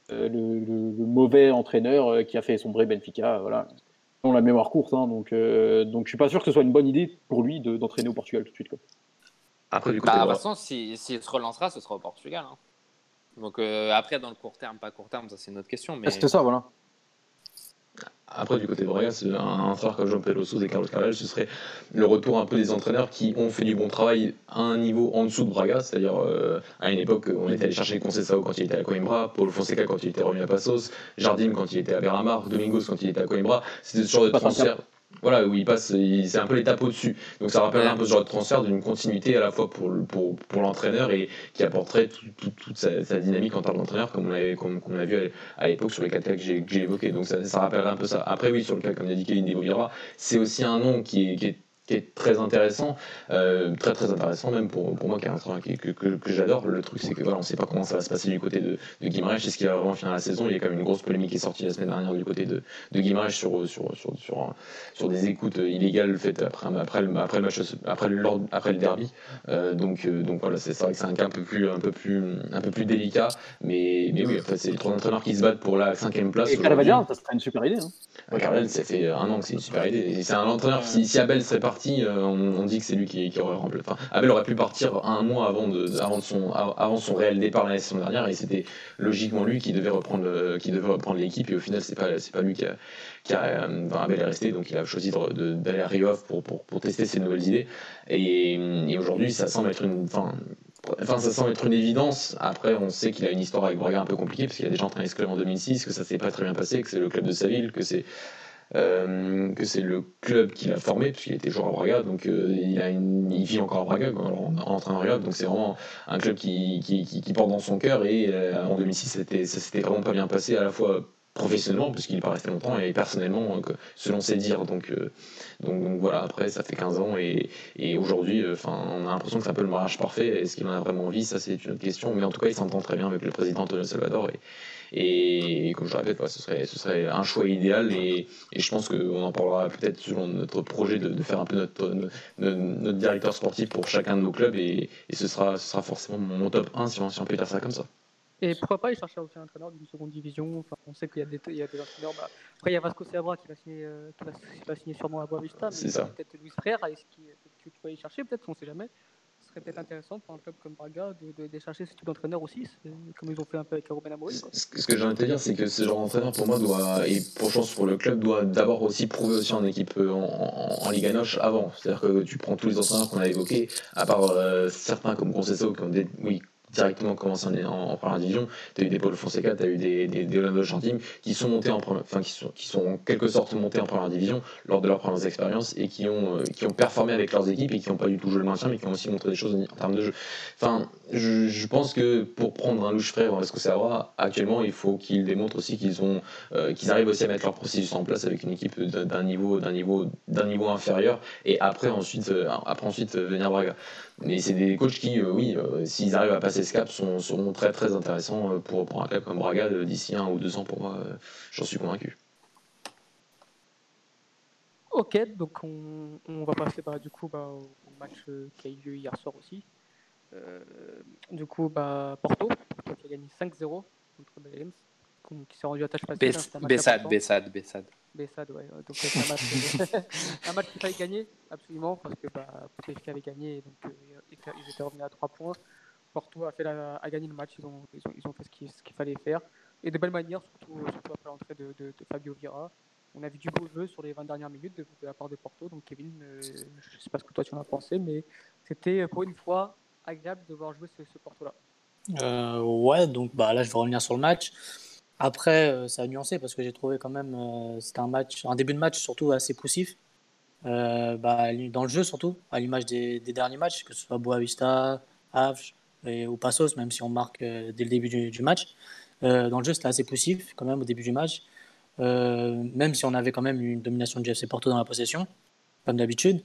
D: le, le- le mauvais entraîneur euh, qui a fait sombrer Benfica, voilà. Ont la mémoire courte, hein, donc, euh, donc je suis pas sûr que ce soit une bonne idée pour lui de- d'entraîner au Portugal tout de suite. Quoi.
B: Après, du côté
C: Bah, de toute façon, s'il si, s'il se relancera, ce sera au Portugal. hein. Donc euh, après, dans le court terme, pas court terme, ça c'est une autre question. Mais
D: C'était ça, voilà.
B: Après, du côté de Braga, c'est un, un entraîneur comme Jean-Pierre Souza et Carlos Carvalho, ce serait le retour un peu des entraîneurs qui ont fait du bon travail à un niveau en dessous de Braga, c'est-à-dire euh, à une époque, on était allé chercher Conceição quand il était à Coimbra, Paul Fonseca quand il était revenu à Passos, Jardim quand il était à Beramar, Domingos quand il était à Coimbra. C'était ce genre de transfert. Voilà, où il passe, c'est un peu l'étape au-dessus. Donc ça rappelle un peu ce genre de transfert d'une continuité à la fois pour, pour, pour l'entraîneur et qui apporterait tout- tout- toute sa, sa dynamique en termes d'entraîneur, comme on l'avait comme, comme on l'a vu à, l'époque sur les quatre cas que j'ai évoqués. Donc ça, ça rappelle un peu ça. Après, oui, sur le cas, comme l'a dit Kevin c'est aussi un nom qui est, qui est, qui est très intéressant, euh, très très intéressant même pour, pour moi qui est un entraîneur qui- que, que, que j'adore. Le truc, c'est que voilà, on ne sait pas comment ça va se passer du côté de, de. Est-ce qu'il va vraiment finir la saison Il y a quand même une grosse polémique qui est sortie la semaine dernière du côté de, de sur, sur, sur, sur, un- sur des écoutes illégales faites après, après, le, après, le match, après, le, après le derby. Euh, donc, euh, donc voilà, c'est vrai que c'est un cas un peu plus, un peu plus, un peu plus délicat. Mais, mais oui, en fait, c'est les trois entraîneurs qui se battent pour la cinquième place.
D: Et ça serait une super idée. Hein.
B: Carvalho, ça fait un an que c'est une super idée. C'est un entraîneur, si, si Abel serait parti, euh, on, dit que c'est lui qui, qui aurait remplacé. Enfin, Abel aurait pu partir un mois avant, de, son, réel départ la saison dernière, et c'était logiquement lui qui devait reprendre, reprendre l'équipe. Et au final, c'est pas, lui qui a. Qui a euh, enfin, Abel est resté, donc il a choisi de- de- d'aller à Rio pour, tester ses nouvelles idées. Et, aujourd'hui, ça semble être une. Enfin, Enfin, ça semble être une évidence. Après, on sait qu'il a une histoire avec Braga un peu compliquée, parce qu'il a déjà entraîné ce club en 2006, que ça s'est pas très bien passé, que c'est le club de sa ville, que c'est euh, que c'est le club qui l'a formé, puisqu'il était joueur à Braga, donc euh, il, vit encore à Braga quoi, en, en entraînant à Rio, donc c'est vraiment un club qui, porte dans son cœur, et euh, en 2006, c'était- ça s'était vraiment pas bien passé, à la fois professionnellement, puisqu'il n'est pas resté longtemps, et personnellement, euh, selon ses dires. Donc, voilà, après, ça fait 15 ans, et, aujourd'hui, on a l'impression que c'est un peu le mariage parfait. Est-ce qu'il en a vraiment envie? Ça, c'est une autre question. Mais en tout cas, il s'entend très bien avec le président Antonio Salvador. Et, comme je le répète, ouais, ce, serait, ce serait un choix idéal. Et, et je pense qu'on en parlera peut-être selon notre projet de, de faire un peu notre, notre, notre directeur sportif pour chacun de nos clubs. Et, et ce, sera, ce sera forcément mon top 1, si on, si on peut dire ça comme ça.
A: Et pourquoi pas, il cherche aussi un entraîneur d'une seconde division. Enfin, on sait qu'il y a des, il y a des entraîneurs. Bah, après, il y a Vasco Seabra qui va signer, euh, qui va, qui va signer sûrement à Boavista.
B: C'est
A: mais
B: ça.
A: Peut-être Luis Frère, est-ce que tu vas y chercher, peut-être, on ne sait jamais. Serait peut-être intéressant pour un club comme Braga de, de, de chercher ce type d'entraîneur aussi, comme ils ont fait un peu avec Ruben Amorim.
B: Ce que j'ai envie de te dire, c'est que ce genre d'entraîneur, pour moi, doit, et pour chance pour le club, doit d'abord aussi prouver aussi en équipe euh, en, en, en Liga Noche avant. C'est-à-dire que tu prends tous les entraîneurs qu'on a évoqués, à part euh, certains comme Conceição qui ont des, oui, directement commencé en, première division. Tu as eu des Paul Fonseca, tu as eu des, des, des Orlando qui sont montés en enfin qui sont, qui sont en quelque sorte montés en première division lors de leurs premières expériences et qui ont, euh, qui ont performé avec leurs équipes et qui n'ont pas du tout joué le maintien mais qui ont aussi montré des choses en, termes de jeu. Enfin, je, pense que pour prendre un louche frère en ça aura, actuellement il faut qu'ils démontrent aussi qu'ils ont euh, qu'ils arrivent aussi à mettre leur processus en place avec une équipe d'un niveau d'un niveau d'un niveau inférieur et après ensuite euh, après ensuite venir Braga. Mais c'est des coachs qui, euh, oui, euh, s'ils arrivent à passer ce cap, sont, seront très très intéressants euh, pour, un club comme Braga d'ici un ou deux ans pour moi. J'en suis convaincu.
A: Ok, donc on, va passer bah, du coup bah, au match qui a eu lieu hier soir aussi. Du coup, bah, Porto, qui a gagné 5-0 contre qu'on- qui s'est rendu à tâche facile.
C: Bessade. Bessade, Bessade.
A: Bessade, ouais. Donc c'est un match, [LAUGHS] un match qu'il fallait gagner, absolument, parce que bah, avait gagné, et donc euh, ils étaient- revenus à 3 points. Porto a, fait la- a gagné le match, ils ont, ils ont, ils ont fait ce qu'il ce qu'il fallait faire. et de belle manière, surtout, surtout après l'entrée de, de, de Fabio Vieira. On a vu du beau jeu sur les 20 dernières minutes de, de la part de Porto. Donc, Kevin, euh, je ne sais pas ce que toi tu en as pensé, mais c'était euh, pour une fois agréable de voir jouer ce, ce Porto-là.
E: Euh, ouais, donc bah, là, je vais revenir sur le match. Après, euh, ça a nuancé parce que j'ai trouvé quand même, euh, c'était un match, un début de match surtout assez poussif. Euh, bah, dans le jeu surtout, à l'image des, derniers matchs, que ce soit Boavista, Avge et, ou Passos, même si on marque dès le début du, match. Dans le jeu, c'était assez poussif quand même au début du match. Même si on avait quand même une domination du FC Porto dans la possession, comme d'habitude.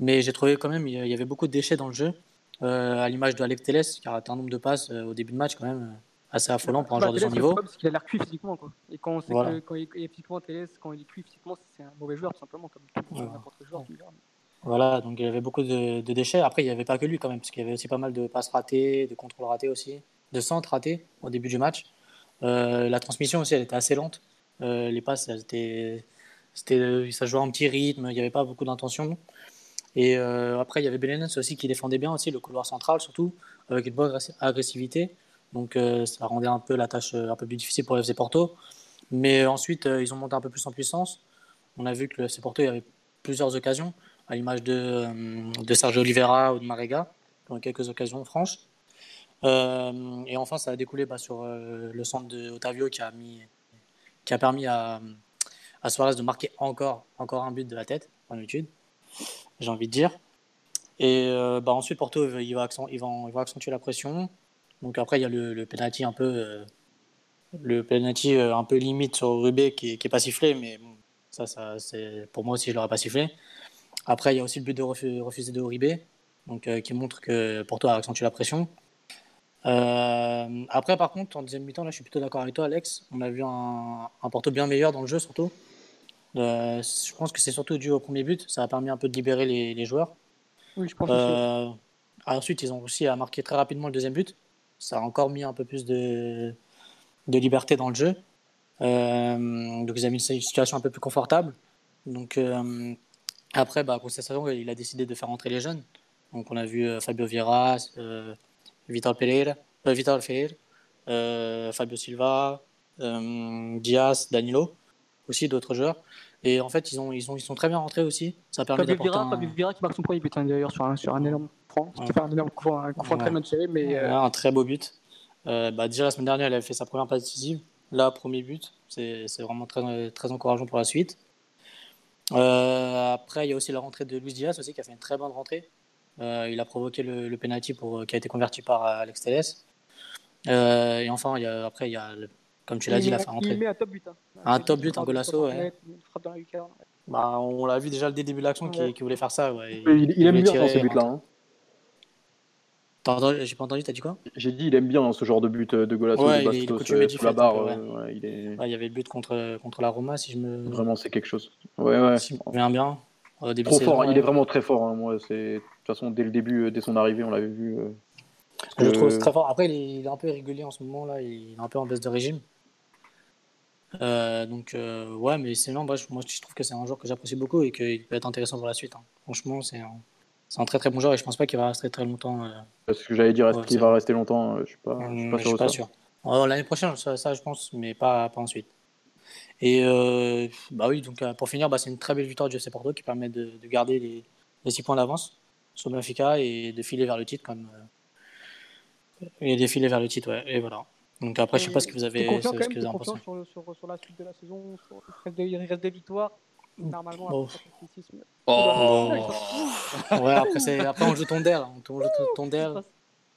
E: Mais j'ai trouvé quand même, il y avait beaucoup de déchets dans le jeu. À l'image de Alex Teles, qui a raté un nombre de passes au début de match quand même assez affolant pour un
A: Bah,
E: joueur de son niveau.
A: c'est qu'il a l'air cuit physiquement. Quoi. Et quand on sait
E: Voilà.
A: que quand il, et physiquement, Telles, quand il est cuit physiquement, c'est un mauvais joueur, tout simplement, comme
E: Voilà.
A: n'importe quel joueur.
E: Voilà, donc il y avait beaucoup de, de déchets. Après, il n'y avait pas que lui quand même, parce qu'il y avait aussi pas mal de passes ratées, de contrôles ratés aussi, de centres ratés au début du match. Euh, la transmission aussi, elle était assez lente. Euh, les passes, elles étaient, c'était, ça jouait en petit rythme, il n'y avait pas beaucoup d'intention. Et euh, après, il y avait Belenens aussi qui défendait bien aussi, le couloir central surtout, avec une bonne agressi- agressivité. Donc euh, ça rendait un peu la tâche euh, un peu plus difficile pour le FC Porto. Mais ensuite, euh, ils ont monté un peu plus en puissance. On a vu que le FC Porto, il y avait plusieurs occasions à l'image de, Sergio Oliveira ou de Marega, eu quelques occasions franches. Et enfin, ça a découlé bah, sur le centre de Otavio qui a, permis à, à Suarez de marquer encore, encore un but de la tête, comme d'habitude, j'ai envie de dire. Et bah, ensuite, Porto, il va accentuer la pression. Donc après, il y a le, le penalty un peu, euh, le penalty euh, un peu limite sur Rubé qui, qui est pas sifflé, mais bon, ça, ça c'est pour moi aussi, je l'aurais pas sifflé. Après, il y a aussi le but de refu- refusé de Uribe, donc, euh, qui montre que Porto a accentué la pression. Euh, après, par contre, en deuxième mi-temps, là, je suis plutôt d'accord avec toi, Alex. On a vu un, un Porto bien meilleur dans le jeu, surtout. Je pense que c'est surtout dû au premier but. Ça a permis un peu de libérer les, les joueurs.
A: Oui, je pense
E: ensuite, ils ont réussi à marquer très rapidement le deuxième but. Ça a encore mis un peu plus de, de liberté dans le jeu. Euh, donc, ils ont mis une situation un peu plus confortable. Donc, euh, après, bah, Conceição, il a décidé de faire rentrer les jeunes. Donc, on a vu euh, Fabio Vieira, euh, Vital Pereira, euh, Vital Ferreira, Fabio Silva, Diaz, Danilo, aussi d'autres joueurs. Et en fait, ils, ont, ils, ont, ils sont très bien rentrés aussi. Ça a permis
A: Fabio Vieira,
E: un...
A: Fabio Vieira qui marque son premier but hein, d'ailleurs sur un, sur un énorme franc.
E: Ouais.
A: C'était pas un énorme coup, franc, un coup franc
E: Ouais.
A: très bien tiré, mais
E: Ouais,
A: euh,
E: un très beau but. Euh, bah, déjà la semaine dernière, il avait fait sa première passe décisive. Là, premier but, c'est c'est vraiment très, très encourageant pour la suite. Euh, après, il y a aussi la rentrée de Luis Diaz aussi, qui a fait une très bonne rentrée. Euh, il a provoqué le, le penalty pour, qui a été converti par Alex Telles. Euh, et enfin, il y a, après, il y a, le- comme tu l'as
A: il,
E: dit, la
A: met,
E: fin
A: il
E: rentrée.
A: met un top but. hein.
E: Un top
A: qui
E: but, un golasso, ouais.
A: fenêtre, Une frappe dans la lucarne.
E: Bah, on l'a vu déjà le dès le début de l'action qu'il voulait faire ça. Ouais.
D: Il, il aime bien
E: tirer
D: dans
E: rentrer.
D: hein.
E: J'ai pas entendu, t'as dit quoi?
D: J'ai dit, il aime bien ce genre de but euh, de Golasso,
E: Ouais,
D: de
E: il il
D: Bastos, euh,
E: du
D: sous la barre.
E: peu,
D: euh, ouais, il est...
E: Ouais, Il y avait le but contre, contre la Roma, si je me,
D: Vraiment, c'est quelque chose. Ouais, ouais.
E: si je me souviens bien. Début
D: Trop fort, il
E: ouais.
D: est vraiment très fort. hein. Moi, c'est de toute façon dès le début, euh, dès son arrivée, on l'avait vu. euh, parce
E: Je
D: que-
E: trouve très fort. Après, il est, il un peu irrégulier en ce moment là. Il est un peu en baisse de régime. Euh, donc euh, ouais, mais sinon, je- moi je trouve que c'est un joueur que j'apprécie beaucoup et qu'il peut être intéressant pour la suite. hein. Franchement, c'est un, c'est un très très bon joueur et je pense pas qu'il va rester très longtemps. euh,
D: Parce que j'allais dire, est-ce
E: Ouais,
D: qu'il va rester longtemps euh, Je suis pas, je suis pas
E: je
D: sûr
E: suis
D: de
E: pas
D: ça.
E: sûr. Alors, L'année prochaine, ça, ça, je pense, mais pas, pas ensuite. Et euh, bah oui, donc pour finir, bah, c'est une très belle victoire du FC Porto qui permet de, de garder les, les 6 points d'avance sur Benfica et de filer vers le titre comme euh, et de filer vers le titre, ouais. Et voilà. Donc après, je sais pas ce que vous avez, ce que vous en pensez.
A: sur, sur, sur la suite de la saison sur- il, reste des, il reste des victoires. Normalement, après.
C: Oh
E: Ouais, après, c'est, après on joue Tondel, on joue Tondel,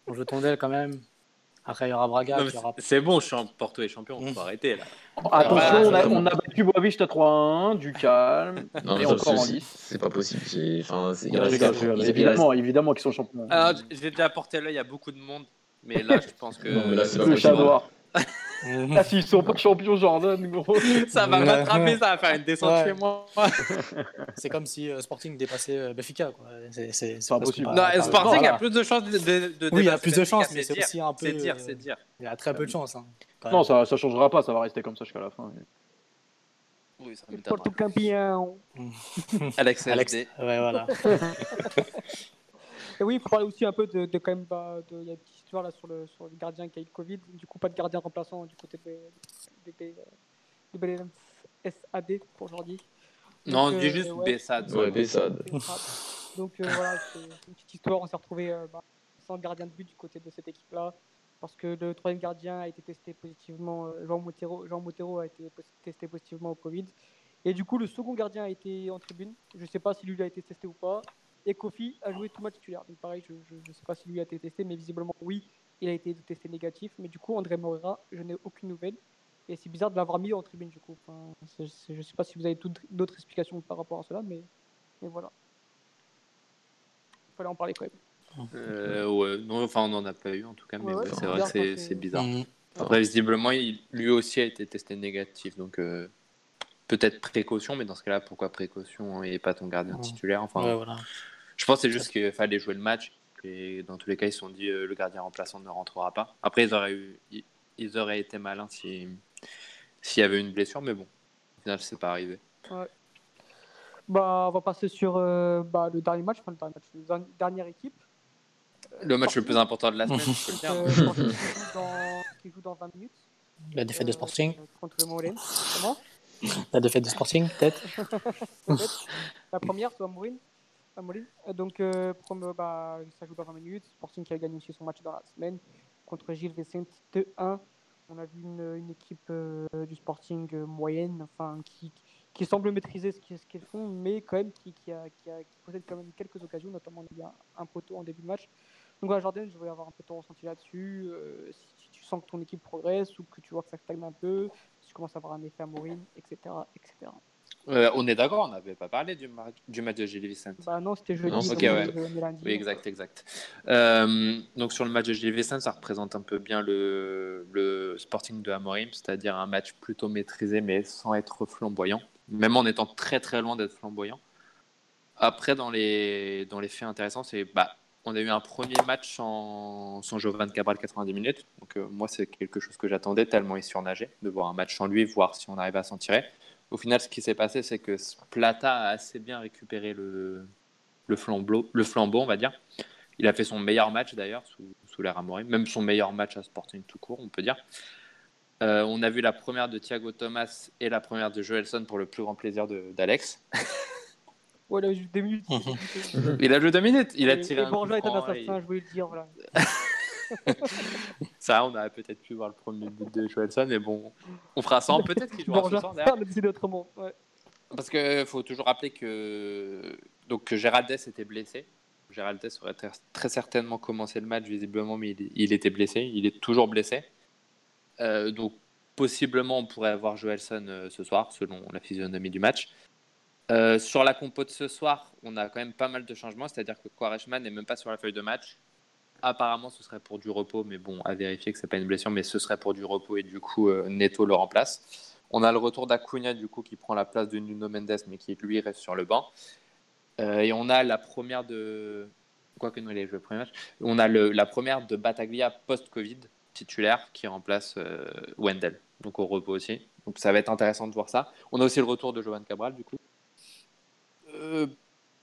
E: on joue Tondel quand même. Après, il y aura Braga,
C: Non,
E: aura...
C: c'est- bon, champ- Porto est champion,
E: Mm.
C: faut arrêter là.
D: Attention, on, a, on a battu Boavista 3-1, du calme, [LAUGHS]
B: Non,
D: et encore en
B: c'est-
D: lice.
B: C'est pas possible. c'est- Enfin,
D: rigole, rigole.
B: reste-
D: Évidemment, évidemment qu'ils sont champions.
C: Alors, j- j'ai déjà porté l'œil à beaucoup de monde, mais là, je pense que
B: Non, mais là, c'est pas possible. [LAUGHS]
E: Mhm.
D: Ah, s'ils sont pas champions, Jordan, gros.
C: ça va
E: Ouais.
C: m'attraper, ça va faire une descente
E: Ouais.
C: chez moi. [LAUGHS]
E: C'est comme si euh, Sporting dépassait euh, Benfica. Quoi. C'est,
D: pas possible.
C: Non,
E: pas-
C: Sporting a plus de chances de, de, de
E: Oui, il a plus de chances, mais c'est aussi un peu.
C: C'est dire,
E: euh,
C: c'est dire.
E: Il y a très peu de chance. Hein,
D: Non, ça, ça changera pas, ça va rester comme ça jusqu'à la fin.
C: Oui, ça
A: Porto Campion. [LAUGHS]
C: Alex,
E: Alex, ouais, voilà. [LAUGHS]
A: Et oui, il faut parler aussi un peu de, de quand même. bah, de- Il y a histoire là sur le, sur le gardien qui a eu le Covid. Du coup, pas de gardien remplaçant du côté de, du Belém SAD pour aujourd'hui.
C: Non,
A: Donc,
C: dis
A: euh,
C: juste
A: ouais.
C: Bessade.
B: Ouais.
A: Donc euh, voilà, c'est une petite histoire. On s'est retrouvé euh, bah, sans gardien de but du côté de cette équipe-là. Parce que le troisième gardien a été testé positivement, euh, Jean Montero a été testé positivement au Covid. Et du coup, le second gardien a été en tribune. Je ne sais pas si lui a été testé ou pas. Et Kofi a joué tout match titulaire. Donc pareil, je ne sais pas si lui a été testé, mais visiblement oui, il a été testé négatif. Mais du coup, André Moreira, je n'ai aucune nouvelle. Et c'est bizarre de l'avoir mis en tribune du coup. Enfin, c'est- c'est- je ne sais pas si vous avez d'autres explications par rapport à cela, mais, mais voilà. Il fallait en parler quand même.
C: Euh, ouais, non, enfin, on n'en a pas eu en tout cas, mais
A: Ouais,
C: ouais,
A: ouais,
C: c'est vrai que c'est
A: quoi,
C: c'est
A: c'est-
C: bizarre. Après, visiblement, il- lui aussi a été testé négatif, donc euh, peut-être précaution, mais dans ce cas-là, pourquoi précaution et pas ton gardien
E: Ouais.
C: titulaire Enfin,
E: Ouais, voilà.
C: Je pense que c'est juste qu'il fallait jouer le match, et dans tous les cas, ils se sont dit euh, le gardien remplaçant ne rentrera pas. Après, ils auraient, eu, ils, auraient été malins si- s'il y avait une blessure, mais bon, au final, c'est pas arrivé.
A: Bah, on va passer sur euh, bah, le dernier match, enfin le dernier match, la dernière équipe.
C: Le match le plus important de la semaine, je peux le
A: Donc,
C: dire.
A: euh, Sporting qui, joue dans, qui joue dans 20 minutes.
E: La défaite de
A: euh,
E: Sporting.
A: Contre le Moulin. Comment?
E: La défaite de Sporting, peut-être. [LAUGHS]
A: La première, toi, Moulin? Euh, Donc, euh, prom- bah, ça joue dans 20 minutes. Sporting qui a gagné aussi son match dans la semaine contre Gilles Vicente 2-1. On a vu une, équipe euh, du Sporting euh, moyenne, enfin, qui, qui semble maîtriser ce qu'ils font, mais quand même qui, a, qui, a- possède quand même quelques occasions, notamment il y a un poteau en début de match. Donc, voilà, Jordan, je voulais avoir un peu ton ressenti là-dessus. si, tu sens que ton équipe progresse ou que tu vois que ça stagne un peu, si tu commences à avoir un effet à Morin, etc. etc.
C: Euh, on est d'accord, on n'avait pas parlé du, ma- du match de Gilles Vicente.
A: Bah non, c'était jeudi.
B: Non,
A: donc
C: ok,
A: on
C: ouais.
A: lundi.
C: Oui, exact, exact. Euh, donc sur le match de Gilles Vicente, ça représente un peu bien le, le Sporting de Amorim, c'est-à-dire un match plutôt maîtrisé, mais sans être flamboyant, même en étant très très loin d'être flamboyant. Après, dans les, dans les faits intéressants, c'est bah, on a eu un premier match sans, sans Jovan Cabral 90 minutes. Donc euh, moi, c'est quelque chose que j'attendais tellement il surnageait, de voir un match sans lui, voir si on arrive à s'en tirer. Au final, ce qui s'est passé, c'est que Plata a assez bien récupéré le, le, flambeau, le flambeau, on va dire. Il a fait son meilleur match d'ailleurs sous, sous Amorim, même son meilleur match à Sporting tout court, on peut dire. Euh, on a vu la première de Thiago Thomas et la première de Joelson pour le plus grand plaisir d'Alex. [LAUGHS]
A: Ouais, là, juste deux minutes. [LAUGHS]
C: Il a joué deux minutes, il a tiré
A: et
C: un
A: Borja
C: coup
A: est un
C: franc et-
A: assassin, je voulais le dire. Voilà. [LAUGHS] [LAUGHS]
C: Ça, on aurait peut-être pu voir le premier but de Joelson, mais bon, on fera ça. Peut-être qu'il jouera ce
A: Borja
C: soir
A: autrement. Ouais.
C: Parce qu'il faut toujours rappeler que, donc, que Géraldès était blessé. Géraldès aurait très, certainement commencé le match, visiblement, mais il, il était blessé. Il est toujours blessé. Euh, donc, possiblement, on pourrait avoir Joelson euh, ce soir, selon la physionomie du match. Euh, sur la compo de ce soir, on a quand même pas mal de changements, c'est-à-dire que Quaresma n'est même pas sur la feuille de match. Apparemment, ce serait pour du repos, mais bon, à vérifier que c'est pas une blessure, mais ce serait pour du repos et du coup, euh, Neto le remplace. On a le retour d'Acuna, du coup, qui prend la place de Nuno Mendes, mais qui lui reste sur le banc. Euh, et on a la première de. Quoi que nous, il ait joué le premier match. On a le- la première de Bataglia post-Covid, titulaire, qui remplace euh, Wendell, donc au repos aussi. Donc ça va être intéressant de voir ça. On a aussi le retour de Jovan Cabral, du coup. Euh,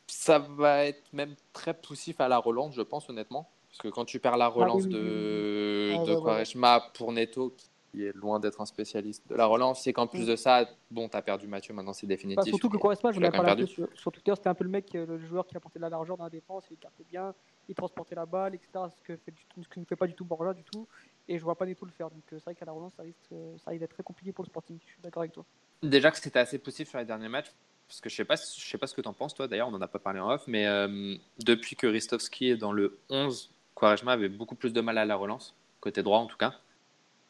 C: ça va être même très poussif à la relance, je pense, honnêtement. Parce que quand tu perds la relance
A: oui, oui,
C: de,
A: Ah,
C: de
A: ouais, ouais.
C: Quaresma pour Neto, qui est loin d'être un spécialiste de la relance, c'est qu'en plus de ça, bon, tu as perdu Mathieu, maintenant c'est définitif.
A: Bah, surtout que
C: Et
A: Quaresma, je l'ai parlé sur, sur Twitter, c'était un peu le mec, euh, le joueur qui apportait de la largeur dans la défense, il écartait bien, il transportait la balle, etc. Ce que, fait du tout- ce que ne fait pas du tout Borja du tout. Et je vois pas Neto le faire. Donc euh, c'est vrai qu'à la relance, ça risque, euh, ça risque d'être très compliqué pour le Sporting. Je suis d'accord avec toi.
C: Déjà que c'était assez poussif sur les derniers matchs, parce que je sais pas, je sais pas ce que tu en penses, toi d'ailleurs, on n'en a pas parlé en off, mais euh, depuis que Ristovski est dans le 11, Quaresma avait beaucoup plus de mal à la relance, côté droit en tout cas,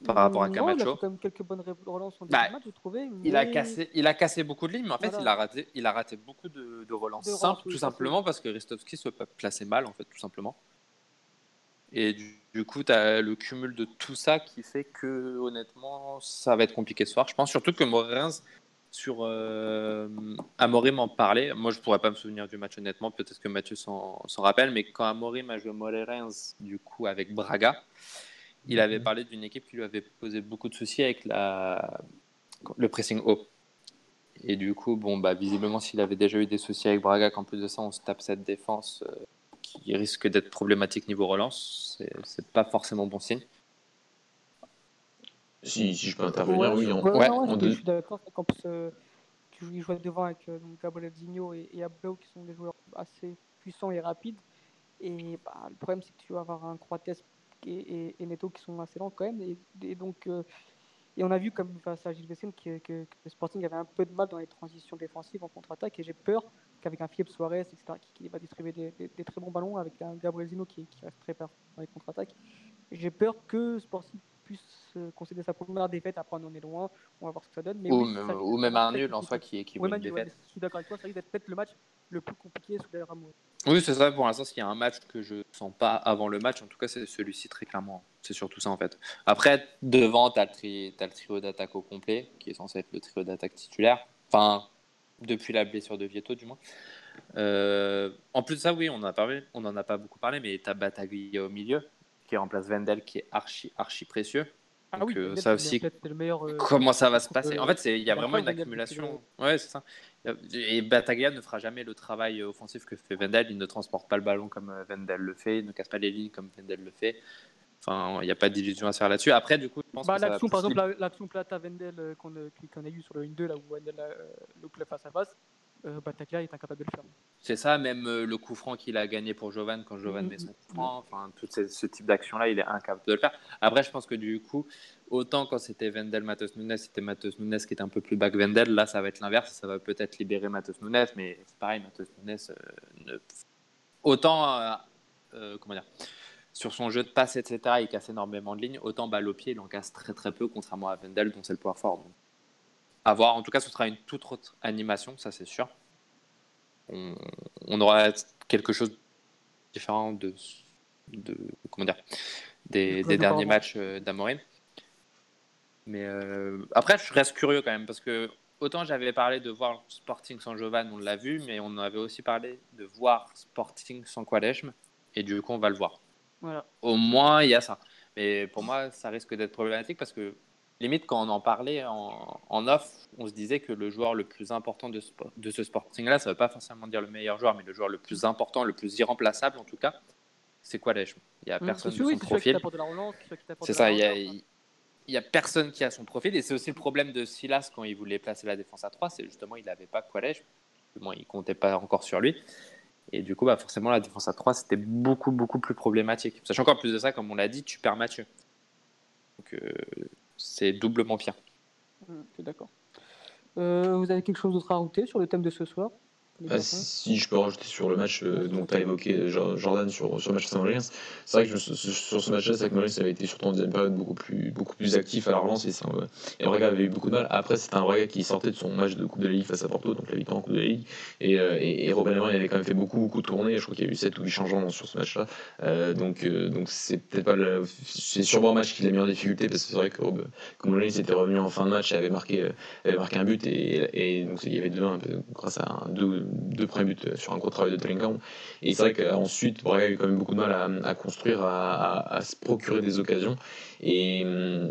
C: par rapport à
A: Non, Il a
C: Camacho.
A: fait quand même quelques bonnes ré- relances en début
C: Bah,
A: de match, j'ai trouvé.
C: Il a, cassé, il a cassé beaucoup de lignes, mais en fait,
A: Voilà.
C: il, a raté, il a raté beaucoup de, de relances
A: De
C: simples,
A: oui,
C: tout simplement parce que Ristovski se plaçait mal, en fait, tout simplement. Et du, du coup, tu as le cumul de tout ça qui fait que, honnêtement, ça va être compliqué ce soir. Je pense surtout que Morins, sur euh, Amorim en parlait. Moi, je pourrais pas me souvenir du match, honnêtement. Peut-être que Mathieu s'en rappelle, mais quand Amorim a joué Morins, du coup, avec Braga, il avait
B: Mhm.
C: parlé d'une équipe qui lui avait posé beaucoup de soucis avec la, le pressing haut. Et du coup, bon, bah, visiblement, s'il avait déjà eu des soucis avec Braga, qu'en plus de ça, on se tape cette défense euh, qui risque d'être problématique niveau relance, c'est pas forcément bon signe.
B: Si, si je peux intervenir,
A: Ouais,
B: oui. En,
A: ouais,
C: ouais,
A: non,
B: en
A: je,
B: deux-
A: je suis d'accord. plus, euh, tu joues, devant avec euh, donc Gabriel Zinho et, et Abreu, qui sont des joueurs assez puissants et rapides. Et bah, le problème, c'est que tu vas avoir un Croates et, et, et Neto qui sont assez lents quand même. Et, et donc, euh, et on a vu comme face à Gilles Vessine que, que, que le Sporting avait un peu de mal dans les transitions défensives en contre-attaque. Et j'ai peur qu'avec un Philippe Suarez, etc., qui, qui va distribuer des, des- des très bons ballons, avec un Gabriel Zinho qui, qui reste très performant dans les contre-attaques, j'ai peur que Sporting puisse euh, concéder sa première défaite. Après, on en est loin. On va voir ce que ça donne. Mais
C: ou,
A: oui,
C: même,
A: ça
C: ou même
A: un
C: nul en soi qui, qui
A: Ouais,
C: une
A: ouais,
C: défaite.
A: mais je suis d'accord avec toi, ça risque d'être peut-être le match le plus compliqué sous l'air Ramos.
C: Oui, c'est ça. Pour l'instant, s'il y a un match que je sens pas avant le match, en tout cas, c'est celui-ci très clairement. C'est surtout ça en fait. Après, devant, tu as, le trio d'attaque au complet, qui est censé être le trio d'attaque titulaire. Enfin, depuis la blessure de Vieto, du moins. Euh, en plus de ça, oui, on en a, parlé, on en a pas beaucoup parlé, mais tu as Bataglia au milieu, qui remplace Vendel, qui est archi, archi précieux.
A: Ah
C: Donc,
A: oui,
C: euh, ça aussi,
A: peut-être le meilleur. euh,
C: Comment ça va se passer?
A: euh,
C: En fait, il y a vraiment une accumulation. Ouais, c'est ça. Et Bataglia ne fera jamais le travail offensif que fait Vendel. Il ne transporte pas le ballon comme Vendel le fait. Il ne casse pas les lignes comme Vendel le fait. Enfin, il n'y a pas d'illusion à se faire là-dessus. Après, du coup, je pense
A: Bah,
C: que
A: l'action, par exemple, la- l'action Plata Vendel euh, qu'on a, qu'on a eu sur le 1-2, là où Vendel le club face à face, Bataglia est incapable de le faire.
C: C'est ça, même euh, le coup franc qu'il a gagné pour Jovan quand Jovan
A: Mhm.
C: met son coup franc, enfin tout ce, ce type d'action-là, il est incapable de le faire. Après, je pense que du coup, autant quand c'était Vendel, Matheus Nunes, c'était Matheus Nunes qui était un peu plus bas que Vendel, là ça va être l'inverse, ça va peut-être libérer Matheus Nunes, mais c'est pareil, Matheus Nunes, euh, ne- autant, euh, euh, comment dire, sur son jeu de passe, etc., il casse énormément de lignes, autant balle au pied, il en casse très très peu, contrairement à Vendel, dont c'est le point fort. Donc, à voir, en tout cas, ce sera une toute autre animation, ça c'est sûr on, on aura quelque chose de différent de, de comment dire, des,
A: De
C: des derniers matchs euh, d'Amorim. Mais euh, après, je reste curieux quand même parce que autant j'avais parlé de voir Sporting sans Jovan, on l'a vu, mais on avait aussi parlé de voir Sporting sans Quaresma et du coup, on va le voir.
A: Voilà.
C: Au moins, il y a ça. Mais pour moi, ça risque d'être problématique parce que limite, quand on en parlait en, en off, on se disait que le joueur le plus important de ce, de ce Sporting-là, ça ne veut pas forcément dire le meilleur joueur, mais le joueur le plus important, le plus irremplaçable en tout cas, c'est Quaresma. Il n'y a
A: Hum,
C: personne
A: c'est
C: de
A: oui,
C: son profil.
A: c'est
C: ça, il y a, personne qui a son profil. Et c'est aussi le problème de Silas quand il voulait placer la défense à 3, c'est justement il n'avait pas Quaresma. Bon, il comptait pas encore sur lui. Et du coup, bah, forcément, la défense à 3, c'était beaucoup, beaucoup plus problématique. Sachant qu'en plus de ça, comme on l'a dit, tu perds Mathieu. Donc, euh, c'est doublement
A: suis d'accord. Euh, vous avez quelque chose d'autre à rajouter sur le thème de ce soir?
B: Ah, si je peux rajouter sur le match, euh, donc tu as évoqué euh, Jo- Jordan sur, sur le match Saint-Maurice. C'est vrai que je- sur ce match-là, Maurice avait été surtout en deuxième période beaucoup plus, beaucoup plus actif à la relance et, ça, euh, et Braga avait eu beaucoup de mal. Après, c'était un Braga qui sortait de son match de Coupe de la Ligue face à Porto, donc la victoire en Coupe de la Ligue. Et, euh, et, et Robin Amorim avait quand même fait beaucoup, beaucoup tourner. Je crois qu'il y a eu 7 ou 8 changements sur ce match-là. Euh, donc, donc c'est peut-être pas. C'est sûrement un match qu'il a mis en difficulté parce que c'est vrai que Maurice était revenu en fin de match et avait marqué, avait marqué un but et, et donc il y avait 2-1 grâce à un- deux, deux premiers buts sur un gros travail de Tellingham. Et c'est vrai qu'ensuite, Braga a eu quand même beaucoup de mal à, construire, à, se procurer des occasions. Et,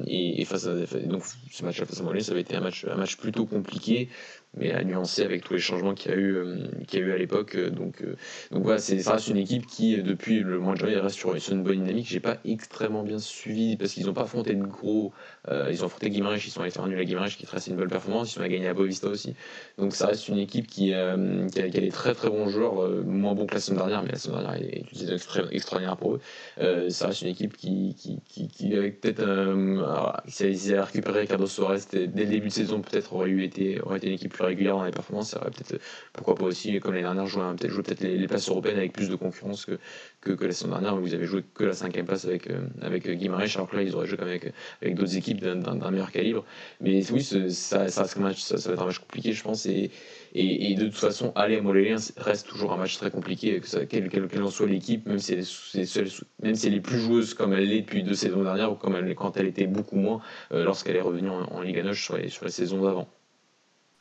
B: et, face à, donc ce match face à Montpellier, ça avait été un match, un match plutôt compliqué, mais à nuancer avec tous les changements qu'il y a eu, euh, qu'il y a eu à l'époque. Donc, euh, donc voilà, c'est, ça reste une équipe qui, euh, depuis le mois de janvier, reste sur, une bonne dynamique. J'ai pas extrêmement bien suivi parce qu'ils n'ont pas affronté de gros. euh, ils ont affronté Guimarães, ils sont allés faire nul à Guimarães qui est une belle performance. Ils allés gagner à Bovista aussi. Donc ça reste une équipe qui, euh, a, qui a des très très bons joueurs, euh, moins bons que la semaine dernière, mais la semaine dernière est une saison extraordinaire pour eux. Euh, ça reste une équipe qui, qui, qui, avec peut-être euh, alors, si ils avaient récupéré Carlos Suarez dès le début de saison, peut-être aurait eu été aurait été une équipe plus régulière dans les performances. Ça aurait peut-être pourquoi pas aussi comme l'année dernière jouer peut-être jouer peut-être les, places européennes avec plus de concurrence que, que, que la saison dernière où vous avez joué que la cinquième place avec euh, avec Guimarães alors que là ils auraient joué quand même avec avec d'autres équipes d'un- meilleur calibre. Mais oui, ça, ça, match, va être un match compliqué, je pense. Et, de toute façon, aller à Montpellier reste toujours un match très compliqué, que quelle, quelle, soit l'équipe, même si elle est, même si elle est plus joueuse comme elle l'est depuis deux saisons dernières ou comme elle, quand elle était beaucoup moins euh, lorsqu'elle est revenue en, en Ligue 1 sur les, sur les saisons d'avant.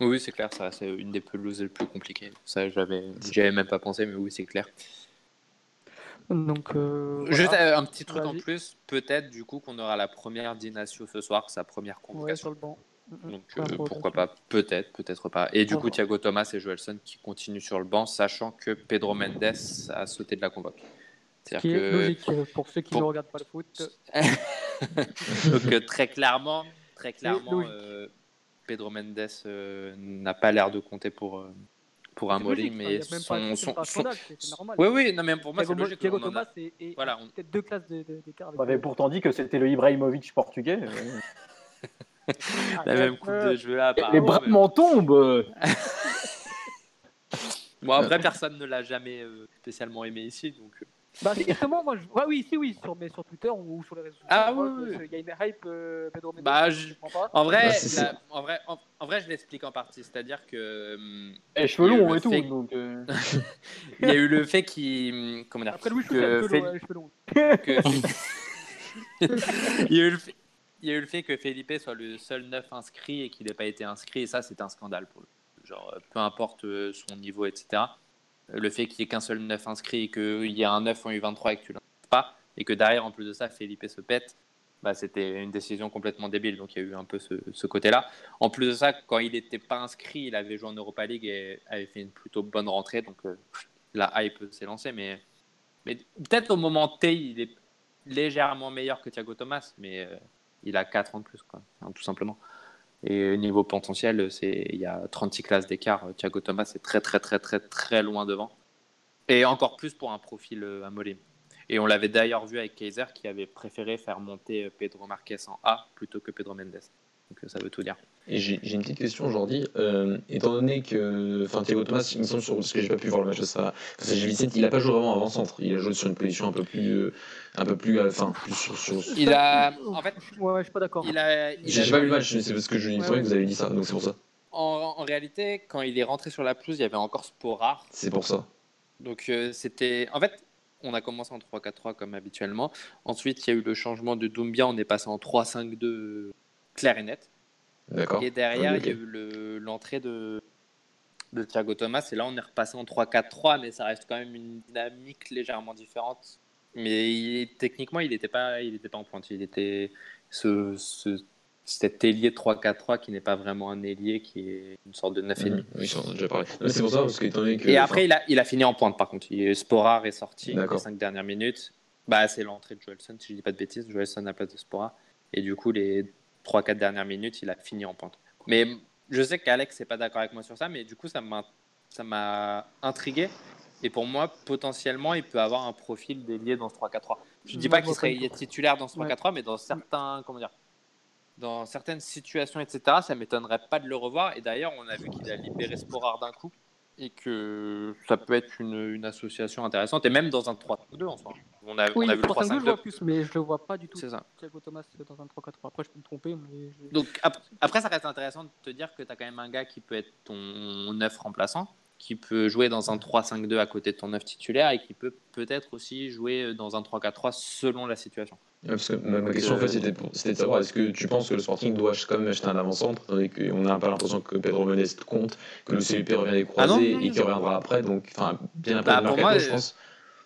C: Oui, c'est clair, ça c'est une des pelouses les plus compliquées. Ça, j'avais, j'y avais même pas pensé, mais oui, c'est clair.
A: Donc, euh,
C: Juste
A: voilà.
C: euh, un petit truc en plus, peut-être du coup qu'on aura la première d'Inacio ce soir, sa première
A: ouais,
C: convocation.
A: sur le banc.
C: Donc euh, pourquoi pas, peut-être, peut-être pas. Et du coup. Thiago Thomas et Joelson qui continuent sur le banc, sachant que Pedro Mendes a sauté de la convoque.
A: Qui
C: C'est-à-dire
A: est
C: que
A: logique pour ceux qui
C: pour-
A: ne regardent pas le foot. [LAUGHS]
C: Donc très clairement, très clairement, euh, Pedro Mendes euh, n'a pas l'air de compter pour, euh, pour un
A: logique,
C: mais
A: enfin, y a même pas-
C: son. son, son-
A: normal.
C: Oui, oui, non, mais pour moi, c'est logique.
A: Thiago
C: a-
A: Thomas est, est-
C: Voilà, on-
A: peut-être deux classes de- de- d'écart. avec
D: On avait pourtant dit que c'était le Ibrahimovic portugais. euh.
A: Ah, [LAUGHS]
C: la
A: euh,
C: même coupe de cheveux là.
D: Les bras
C: mais-
D: m'en tombent. [LAUGHS]
C: Bon, après, personne ne l'a jamais euh, spécialement aimé ici, donc. Euh,
A: Bah, justement, moi, je... ouais, oui, si, oui, sur, mais sur Twitter ou sur les réseaux sociaux.
C: Ah,
A: je vois
C: oui.
A: Il y a une hype euh, Pedro Mendes.
C: Bah,
A: je
C: je-
A: comprends pas.
C: En vrai,
B: Bah,
C: la- en vrai, en, en vrai, je l'explique en partie. C'est-à-dire que hum,
D: Et cheveux longs et tout.
C: fait-
D: Donc, euh, [LAUGHS]
C: il y a eu le fait qu'il, hum, comment dire,
A: Après, Louis, je
C: que
A: ouais, cheveux longs.
C: que- [LAUGHS] il, y a eu le fait, il y a eu le fait que Felipe soit le seul neuf inscrit et qu'il n'ait pas été inscrit, et ça, c'est un scandale pour le Genre, euh, peu importe euh, son niveau, etc. Le fait qu'il n'y ait qu'un seul neuf inscrit et qu'il y ait un 9 en U23 et que tu ne pas, et que derrière, en plus de ça, Felipe se pète, bah, c'était une décision complètement débile. Donc, il y a eu un peu ce, côté-là. En plus de ça, quand il n'était pas inscrit, il avait joué en Europa League et avait fait une plutôt bonne rentrée. Donc, euh, la hype s'est lancée. Mais, mais peut-être au moment T, il est légèrement meilleur que Thiago Thomas, mais euh, il a 4 ans de plus, quoi, tout simplement. Et niveau potentiel, il y a 36 classes d'écart. Thiago Thomas est très très très très très loin devant. Et encore plus pour un profil euh, Amorim. Et on l'avait d'ailleurs vu avec Kaiser qui avait préféré faire monter euh, Pedro Marquez en A plutôt que Pedro Mendes. Donc euh, ça veut tout dire.
B: Et j'ai une petite question aujourd'hui. Euh, étant donné que enfin, Thiago Thomas, il me semble, sur, parce que j'ai pas pu voir le match de ça, parce que j'ai vu Vicente, il a pas joué vraiment avant-centre. Il a joué sur une position un peu plus. euh, un peu plus. euh, Enfin, plus sur. sur...
C: Il a, en fait,
A: Ouais, ouais, je suis pas d'accord.
C: il a, il
B: J'ai
C: a
B: pas vu le match, mais c'est parce que je me
A: Ouais, ouais.
B: que vous avez dit ça, donc c'est pour ça.
C: en, en réalité, quand il est rentré sur la pelouse, il y avait encore Sporar.
B: C'est pour ça.
C: Donc euh, c'était. En fait, on a commencé en 3-4-3 comme habituellement. Ensuite, il y a eu le changement de Doumbia. On est passé en 3-5-2 clair et net.
B: D'accord.
C: Et derrière, il y a eu le- l'entrée de, de Thiago Thomas. Et là, on est repassé en 3-4-3, mais ça reste quand même une dynamique légèrement différente. Mais il- techniquement, il n'était pas, il était pas en pointe. Il était ce, ce- cet ailier 3-4-3 qui n'est pas vraiment un ailier, qui est une sorte de 9,5.
B: Mhm. Oui, j'en ai déjà parlé. Mais C'est pour ça, parce que étant donné que.
C: Et après, il a, il a fini en pointe, par contre. Il, Sporar est sorti les
B: D'accord.
C: 5 dernières minutes. Bah, c'est l'entrée de Joelson, si je dis pas de bêtises. Joelson à la place de Sporar. Et du coup, les 3-4 dernières minutes, il a fini en pointe. Mais je sais qu'Alex n'est pas d'accord avec moi sur ça, mais du coup, ça m'a intrigué. Et pour moi, potentiellement, il peut avoir un profil délié dans ce 3-4-3. Je dis
A: Moi,
C: pas qu'il serait titulaire dans ce
A: Ouais.
C: 3-4-3, mais dans certains, comment dire, dans certaines situations, etc., ça m'étonnerait pas de le revoir. Et d'ailleurs, on a vu qu'il a libéré Sporar d'un coup et que ça peut être une, une association intéressante. Et même dans un 3-2 en soi. On a,
A: Oui,
C: on a vu le
A: 3-5-2, je
C: 3-5-2.
A: vois plus, mais je le vois pas du tout.
C: C'est ça.
A: Thiago Thomas dans un 3-4-3. Après, je peux me tromper, mais. je-
C: Donc ap- après, ça reste intéressant de te dire que tu as quand même un gars qui peut être ton 9 remplaçant, qui peut jouer dans un 3-5-2 à côté de ton 9 titulaire et qui peut peut-être aussi jouer dans un 3-4-3 selon la situation.
B: Ouais, parce que ma, ma question en fait c'était de savoir est-ce que tu penses que le Sporting doit quand même acheter un avant-centre donné qu'on n'a pas l'impression que Pedro Mendes compte, que le CUP revient des
C: Ah non,
B: croisés
C: non,
B: et qu'il reviendra après, donc enfin bien après
C: Bah,
B: le mercato,
C: moi,
B: je pense.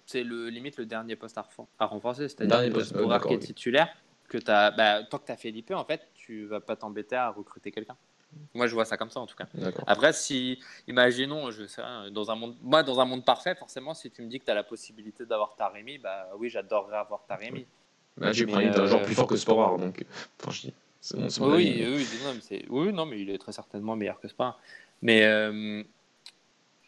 C: C'est le limite le dernier poste à, renforcer, c'est-à-dire t'as
B: poste, euh, d'accord,
C: qui est
B: oui.
C: titulaire, que t'as, bah, tant que tu as Felipe, en fait, tu vas pas t'embêter à recruter quelqu'un. Moi, je vois ça comme ça en tout cas. Après, si, imaginons, je sais, dans un monde, moi, dans un monde parfait, forcément, si tu me dis que tu as la possibilité d'avoir Taremi, bah oui, j'adorerais avoir Taremi.
B: Bah, j'ai pris un
C: euh,
B: genre plus fort que Sporar, donc euh, enfin je dis. Bon,
C: Oui, oui, oui, non, mais oui, non, mais il est très certainement meilleur que Sporar. Mais euh,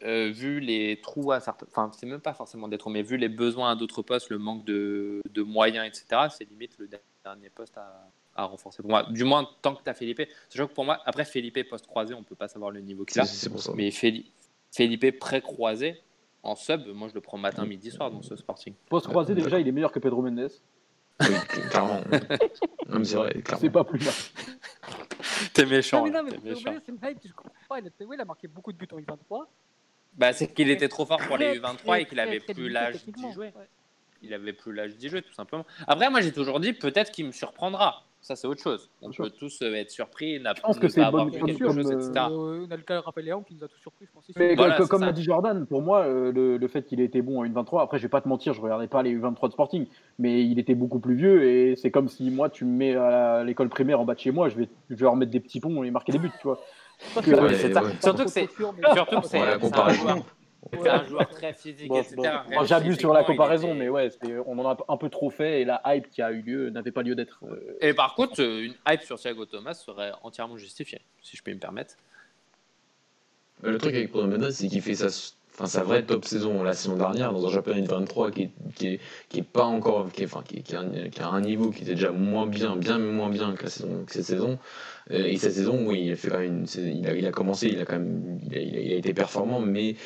C: euh, vu les trous à certains, enfin, c'est même pas forcément des trous, mais vu les besoins à d'autres postes, le manque de, de moyens, etc., c'est limite le dernier poste à, à renforcer pour moi. Du moins, tant que tu as Felipe. Sachant que pour moi, après Felipe post-croisé, on peut pas savoir le niveau qu'il a.
B: c'est pour ça.
C: Mais Feli- Felipe pré-croisé, en sub, moi je le prends matin, midi, soir dans ce Sporting.
D: Post croisé,
B: D'accord.
D: déjà, il est meilleur que Pedro Mendes.
B: Oui, clairement. [LAUGHS] c'est vrai, clairement.
D: C'est pas plus mal.
C: T'es
A: Non,
C: méchant,
A: mais non, mais
C: t'es
A: Pedro
C: méchant.
A: Mendes, c'est une hype, je comprends pas. Il a, oui, il a marqué beaucoup de buts en U23.
C: Bah, c'est qu'il était trop fort pour les
A: Très,
C: U23
A: très,
C: et qu'il avait
A: très, très
C: plus l'âge d'y jouer.
A: Ouais.
C: Il avait plus l'âge d'y jouer, tout simplement. Après, moi j'ai toujours dit peut-être qu'il me surprendra. Ça, c'est autre chose. On peut tous euh, être surpris, n'a-
D: Je pense
C: ne
D: que c'est
C: pas
D: une bonne
C: avoir vu quelque chose,
D: euh,
C: etc.
A: Euh, on a le cas de Raphaël Léon qui nous a tous surpris, je pense.
D: Mais
C: Voilà,
D: que-
C: c'est
D: comme l'a dit Jordan, pour moi, euh, le, le fait qu'il ait été bon en U23, après, je vais pas te mentir, je regardais pas les U23 de Sporting, mais il était beaucoup plus vieux et c'est comme si moi, tu me mets à l'école primaire en bas de chez moi, je vais, je vais remettre des petits ponts et marquer des buts, tu vois.
A: Parce
D: que-
A: que-
B: Ouais,
C: c'est ça.
B: ouais.
C: Surtout que c'est- Surtout que c'est un joueur. C'est un joueur très physique,
E: Bon,
C: etc.
E: bon.
D: J'abuse sur la comparaison,
C: était-
D: mais ouais, on en a un peu trop fait et la hype qui a eu lieu n'avait pas lieu d'être. euh,
C: Et par contre, euh, une hype sur Thiago Thomas serait entièrement justifiée, si je peux me permettre.
B: Le truc avec Mendes, c'est qu'il fait sa, enfin, sa vraie top saison la saison dernière dans un championnat de 23 qui est, qui est, qui est pas encore, qui est, enfin, qui, qui a un, qui a un niveau qui était déjà moins bien, bien moins bien que, la saison, que cette saison. Euh, Et cette saison, oui, il a fait quand même une, c'est- il a, il a commencé, il a quand même, il a, il a- il a été performant, mais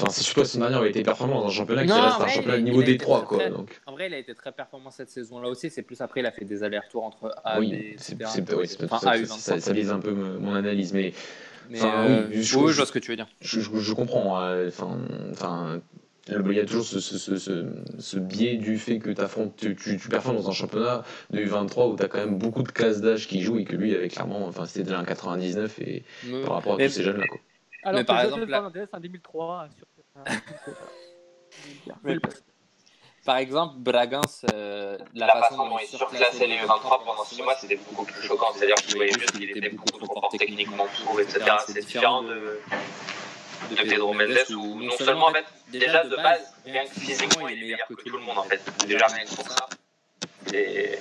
B: Enfin, c'est surtout la saison dernière, il a été performant dans un championnat qui reste un
C: ouais,
B: championnat niveau D3,
C: très,
B: quoi.
C: très-
B: Donc,
C: En vrai, il a été très performant cette saison-là aussi. C'est plus après, il a fait des allers-retours entre A, B,
B: oui,
C: etc.
B: c'est c'est- ouais, c'est-
C: Enfin,
B: ça, ça, ça, ça vise un peu mon analyse, mais
C: Mais
B: Enfin,
C: euh,
B: oui, je-
C: vois ce que tu veux dire.
B: je, je- je comprends. euh, Enfin, enfin, il y a toujours ce, ce, ce, ce, ce biais du fait que affrontes, tu, tu, tu performes dans un championnat de U23 où tu as quand même beaucoup de classes d'âge qui jouent et que lui, avait clairement, enfin, c'était déjà un 99 et par rapport à tous ces jeunes-là. Quoi.
A: Alors
C: Mais par exemple, là-
A: en 2003, sur. [LAUGHS]
C: Mais- Par exemple, Bragance, euh, la,
F: La
C: façon dont il
F: surclassait les U23 pendant 6 mois, c'était beaucoup plus choquant. C'est-à-dire que tu voyais juste qu'il était beaucoup trop fort techniquement pour, etc. C'est différent de, de Pedro Mendes où non seulement, en fait, déjà de base, rien que physiquement, il est meilleur que tout le monde en fait. Déjà rien que pour ça. Et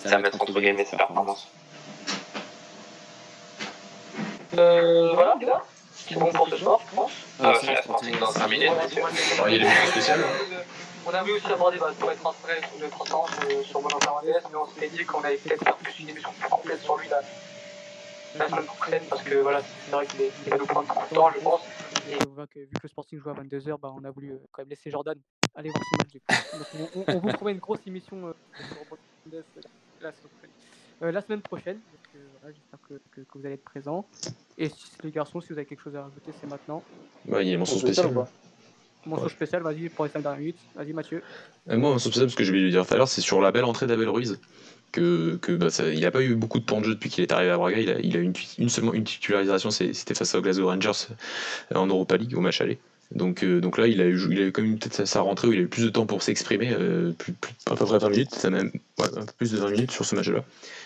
F: c'est à mettre entre guillemets ses performances.
G: Euh, voilà, gars. C'est bon pour ce soir, je pense.
F: Ah, c'est la Sporting dans 5 minutes,
B: il y a des
G: On avait aussi abordé, bah, pour être transparent, sur le transparent sur, sur Bruno Fernandez, mais on s'était dit qu'on allait peut-être faire plus une émission plus complète sur lui la, la semaine prochaine, parce que voilà, c'est vrai qu'il va nous prendre trop de temps, je pense.
A: Et on voit que vu que le Sporting joue à 22h, bah, on a voulu euh, quand même laisser Jordan aller voir son match. du coup. Donc, on, on- on vous [LAUGHS] promet une grosse émission euh, sur euh, la semaine prochaine. Euh, la semaine prochaine, donc, euh, voilà, j'espère que, que- que vous allez être présents. Et si, les garçons, si vous avez quelque chose à rajouter, c'est maintenant.
B: Ouais, il y a une mention
D: spécial
B: spéciale.
D: ou
A: Mention spéciale, vas-y pour les 5 dernières minutes. Vas-y Mathieu.
B: Euh, Moi, mention spéciale, parce que je vais lui dire tout à l'heure, c'est sur la belle entrée d'Abel Ruiz. Que, que bah, ça- il n'a pas eu beaucoup de temps de jeu depuis qu'il est arrivé à Braga. Il a, il a une, une seulement une titularisation, c'était face aux Glasgow Rangers euh, en Europa League au match aller. Donc, euh, donc là, il a eu, il a eu quand même peut-être sa, rentrée où il a eu plus de temps pour s'exprimer, euh, plus, plus, à peu près 20 minutes, ça même, ouais, un peu plus de 20 minutes sur ce match-là.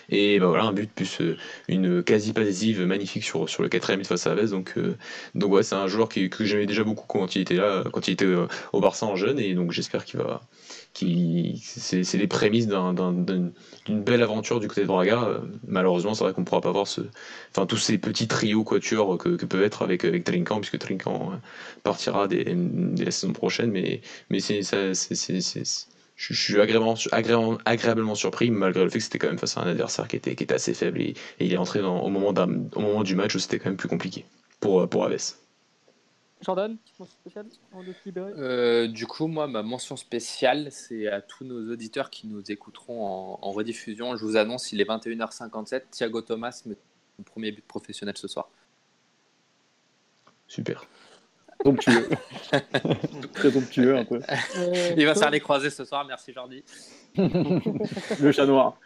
B: Et bah voilà, un but plus euh, une quasi passive magnifique sur, sur le quatrième but face à Aves. Donc, donc ouais, c'est un joueur qui, que j'aimais déjà beaucoup quand il était là, quand il était au Barça en jeune, et donc j'espère qu'il va, c'est les prémices d'un- d'un- d'un- d'une belle aventure du côté de Braga. Euh, Malheureusement, c'est vrai qu'on ne pourra pas voir enfin tous ces petits trios quatuors que, peuvent être avec avec Trinkan, puisque Trinkan euh, partira dès la saison prochaine. Mais je suis agréablement, agréablement, agréablement surpris, malgré le fait que c'était quand même face à un adversaire qui était, assez faible et, il est entré au, moment du match où c'était quand même plus compliqué pour Aves.
A: Jordan, petite mention spéciale avant de se libérer.
C: Euh, du coup, moi, ma mention spéciale, c'est à tous nos auditeurs qui nous écouteront en, en rediffusion. Je vous annonce, il est 21h57. Thiago Thomas met son premier but professionnel ce soir.
B: Super.
D: Domptueux. Très [LAUGHS] domptueux un peu.
A: Euh,
C: Il va
A: Tom,
C: faire les croisés ce soir. Merci, Jordi.
D: Le chat noir.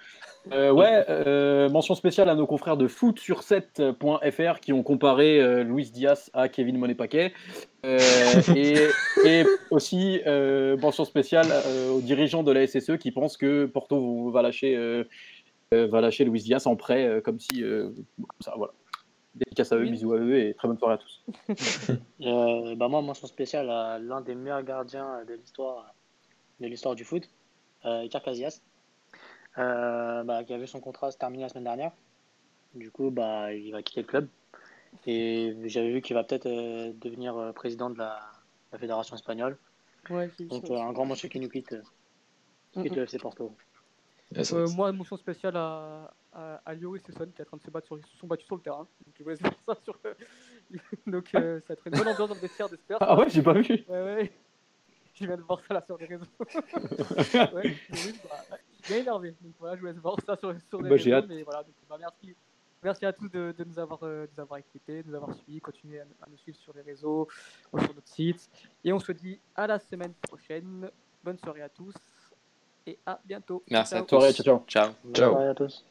D: Euh, ouais, euh, mention spéciale à nos confrères de foot sur 7.fr qui ont comparé euh, Luis Diaz à Kevin Monet-Paquet. Euh, et, [LAUGHS] et aussi euh, mention spéciale euh, aux dirigeants de la SSE qui pensent que Porto va lâcher, va lâcher Luis Diaz en prêt, euh, comme si. euh, comme ça, voilà. Dédicace à eux, bisous à eux et très bonne soirée à tous. [LAUGHS]
E: Euh, bah moi, mention spéciale à l'un des meilleurs gardiens de l'histoire de l'histoire du foot, euh, Iker Casillas, euh, bah, qui a vu son contrat se terminer la semaine dernière. Du coup, bah, il va quitter le club. Et j'avais vu qu'il va peut-être euh, devenir euh, président de la, la fédération espagnole.
A: ouais,
E: Donc, euh, un grand monsieur qui nous quitte, qui quitte le FC Porto.
A: Euh, moi, mention spéciale à, à, à Lio et Sesson qui est en train de se battre sur, se sont battus sur le terrain. Donc, je vous laisse voir ça sur. [LAUGHS] Donc, euh, ça va être une bonne ambiance dans le vestiaire, j'espère.
D: Ah ouais, j'ai pas vu.
A: Ouais, ouais. [LAUGHS] Je viens de voir ça là sur les réseaux. [LAUGHS] ouais, oui, bah, bien énervé. Donc voilà, je vous laisse voir ça sur, sur les
D: Bah, j'ai
A: réseaux.
D: hâte.
A: Mais voilà, donc, bah, merci. Merci à tous de, de nous, avoir, euh, de nous avoir écoutés, de nous avoir suivis. Continuez à, à nous suivre sur les réseaux, sur notre site. Et on se dit à la semaine prochaine. Bonne soirée à tous et à bientôt.
C: Merci
A: Ciao.
C: à tous.
D: Soirée, ciao, ciao.
C: Ciao.
E: Bonne
B: Ciao.
E: soirée à tous.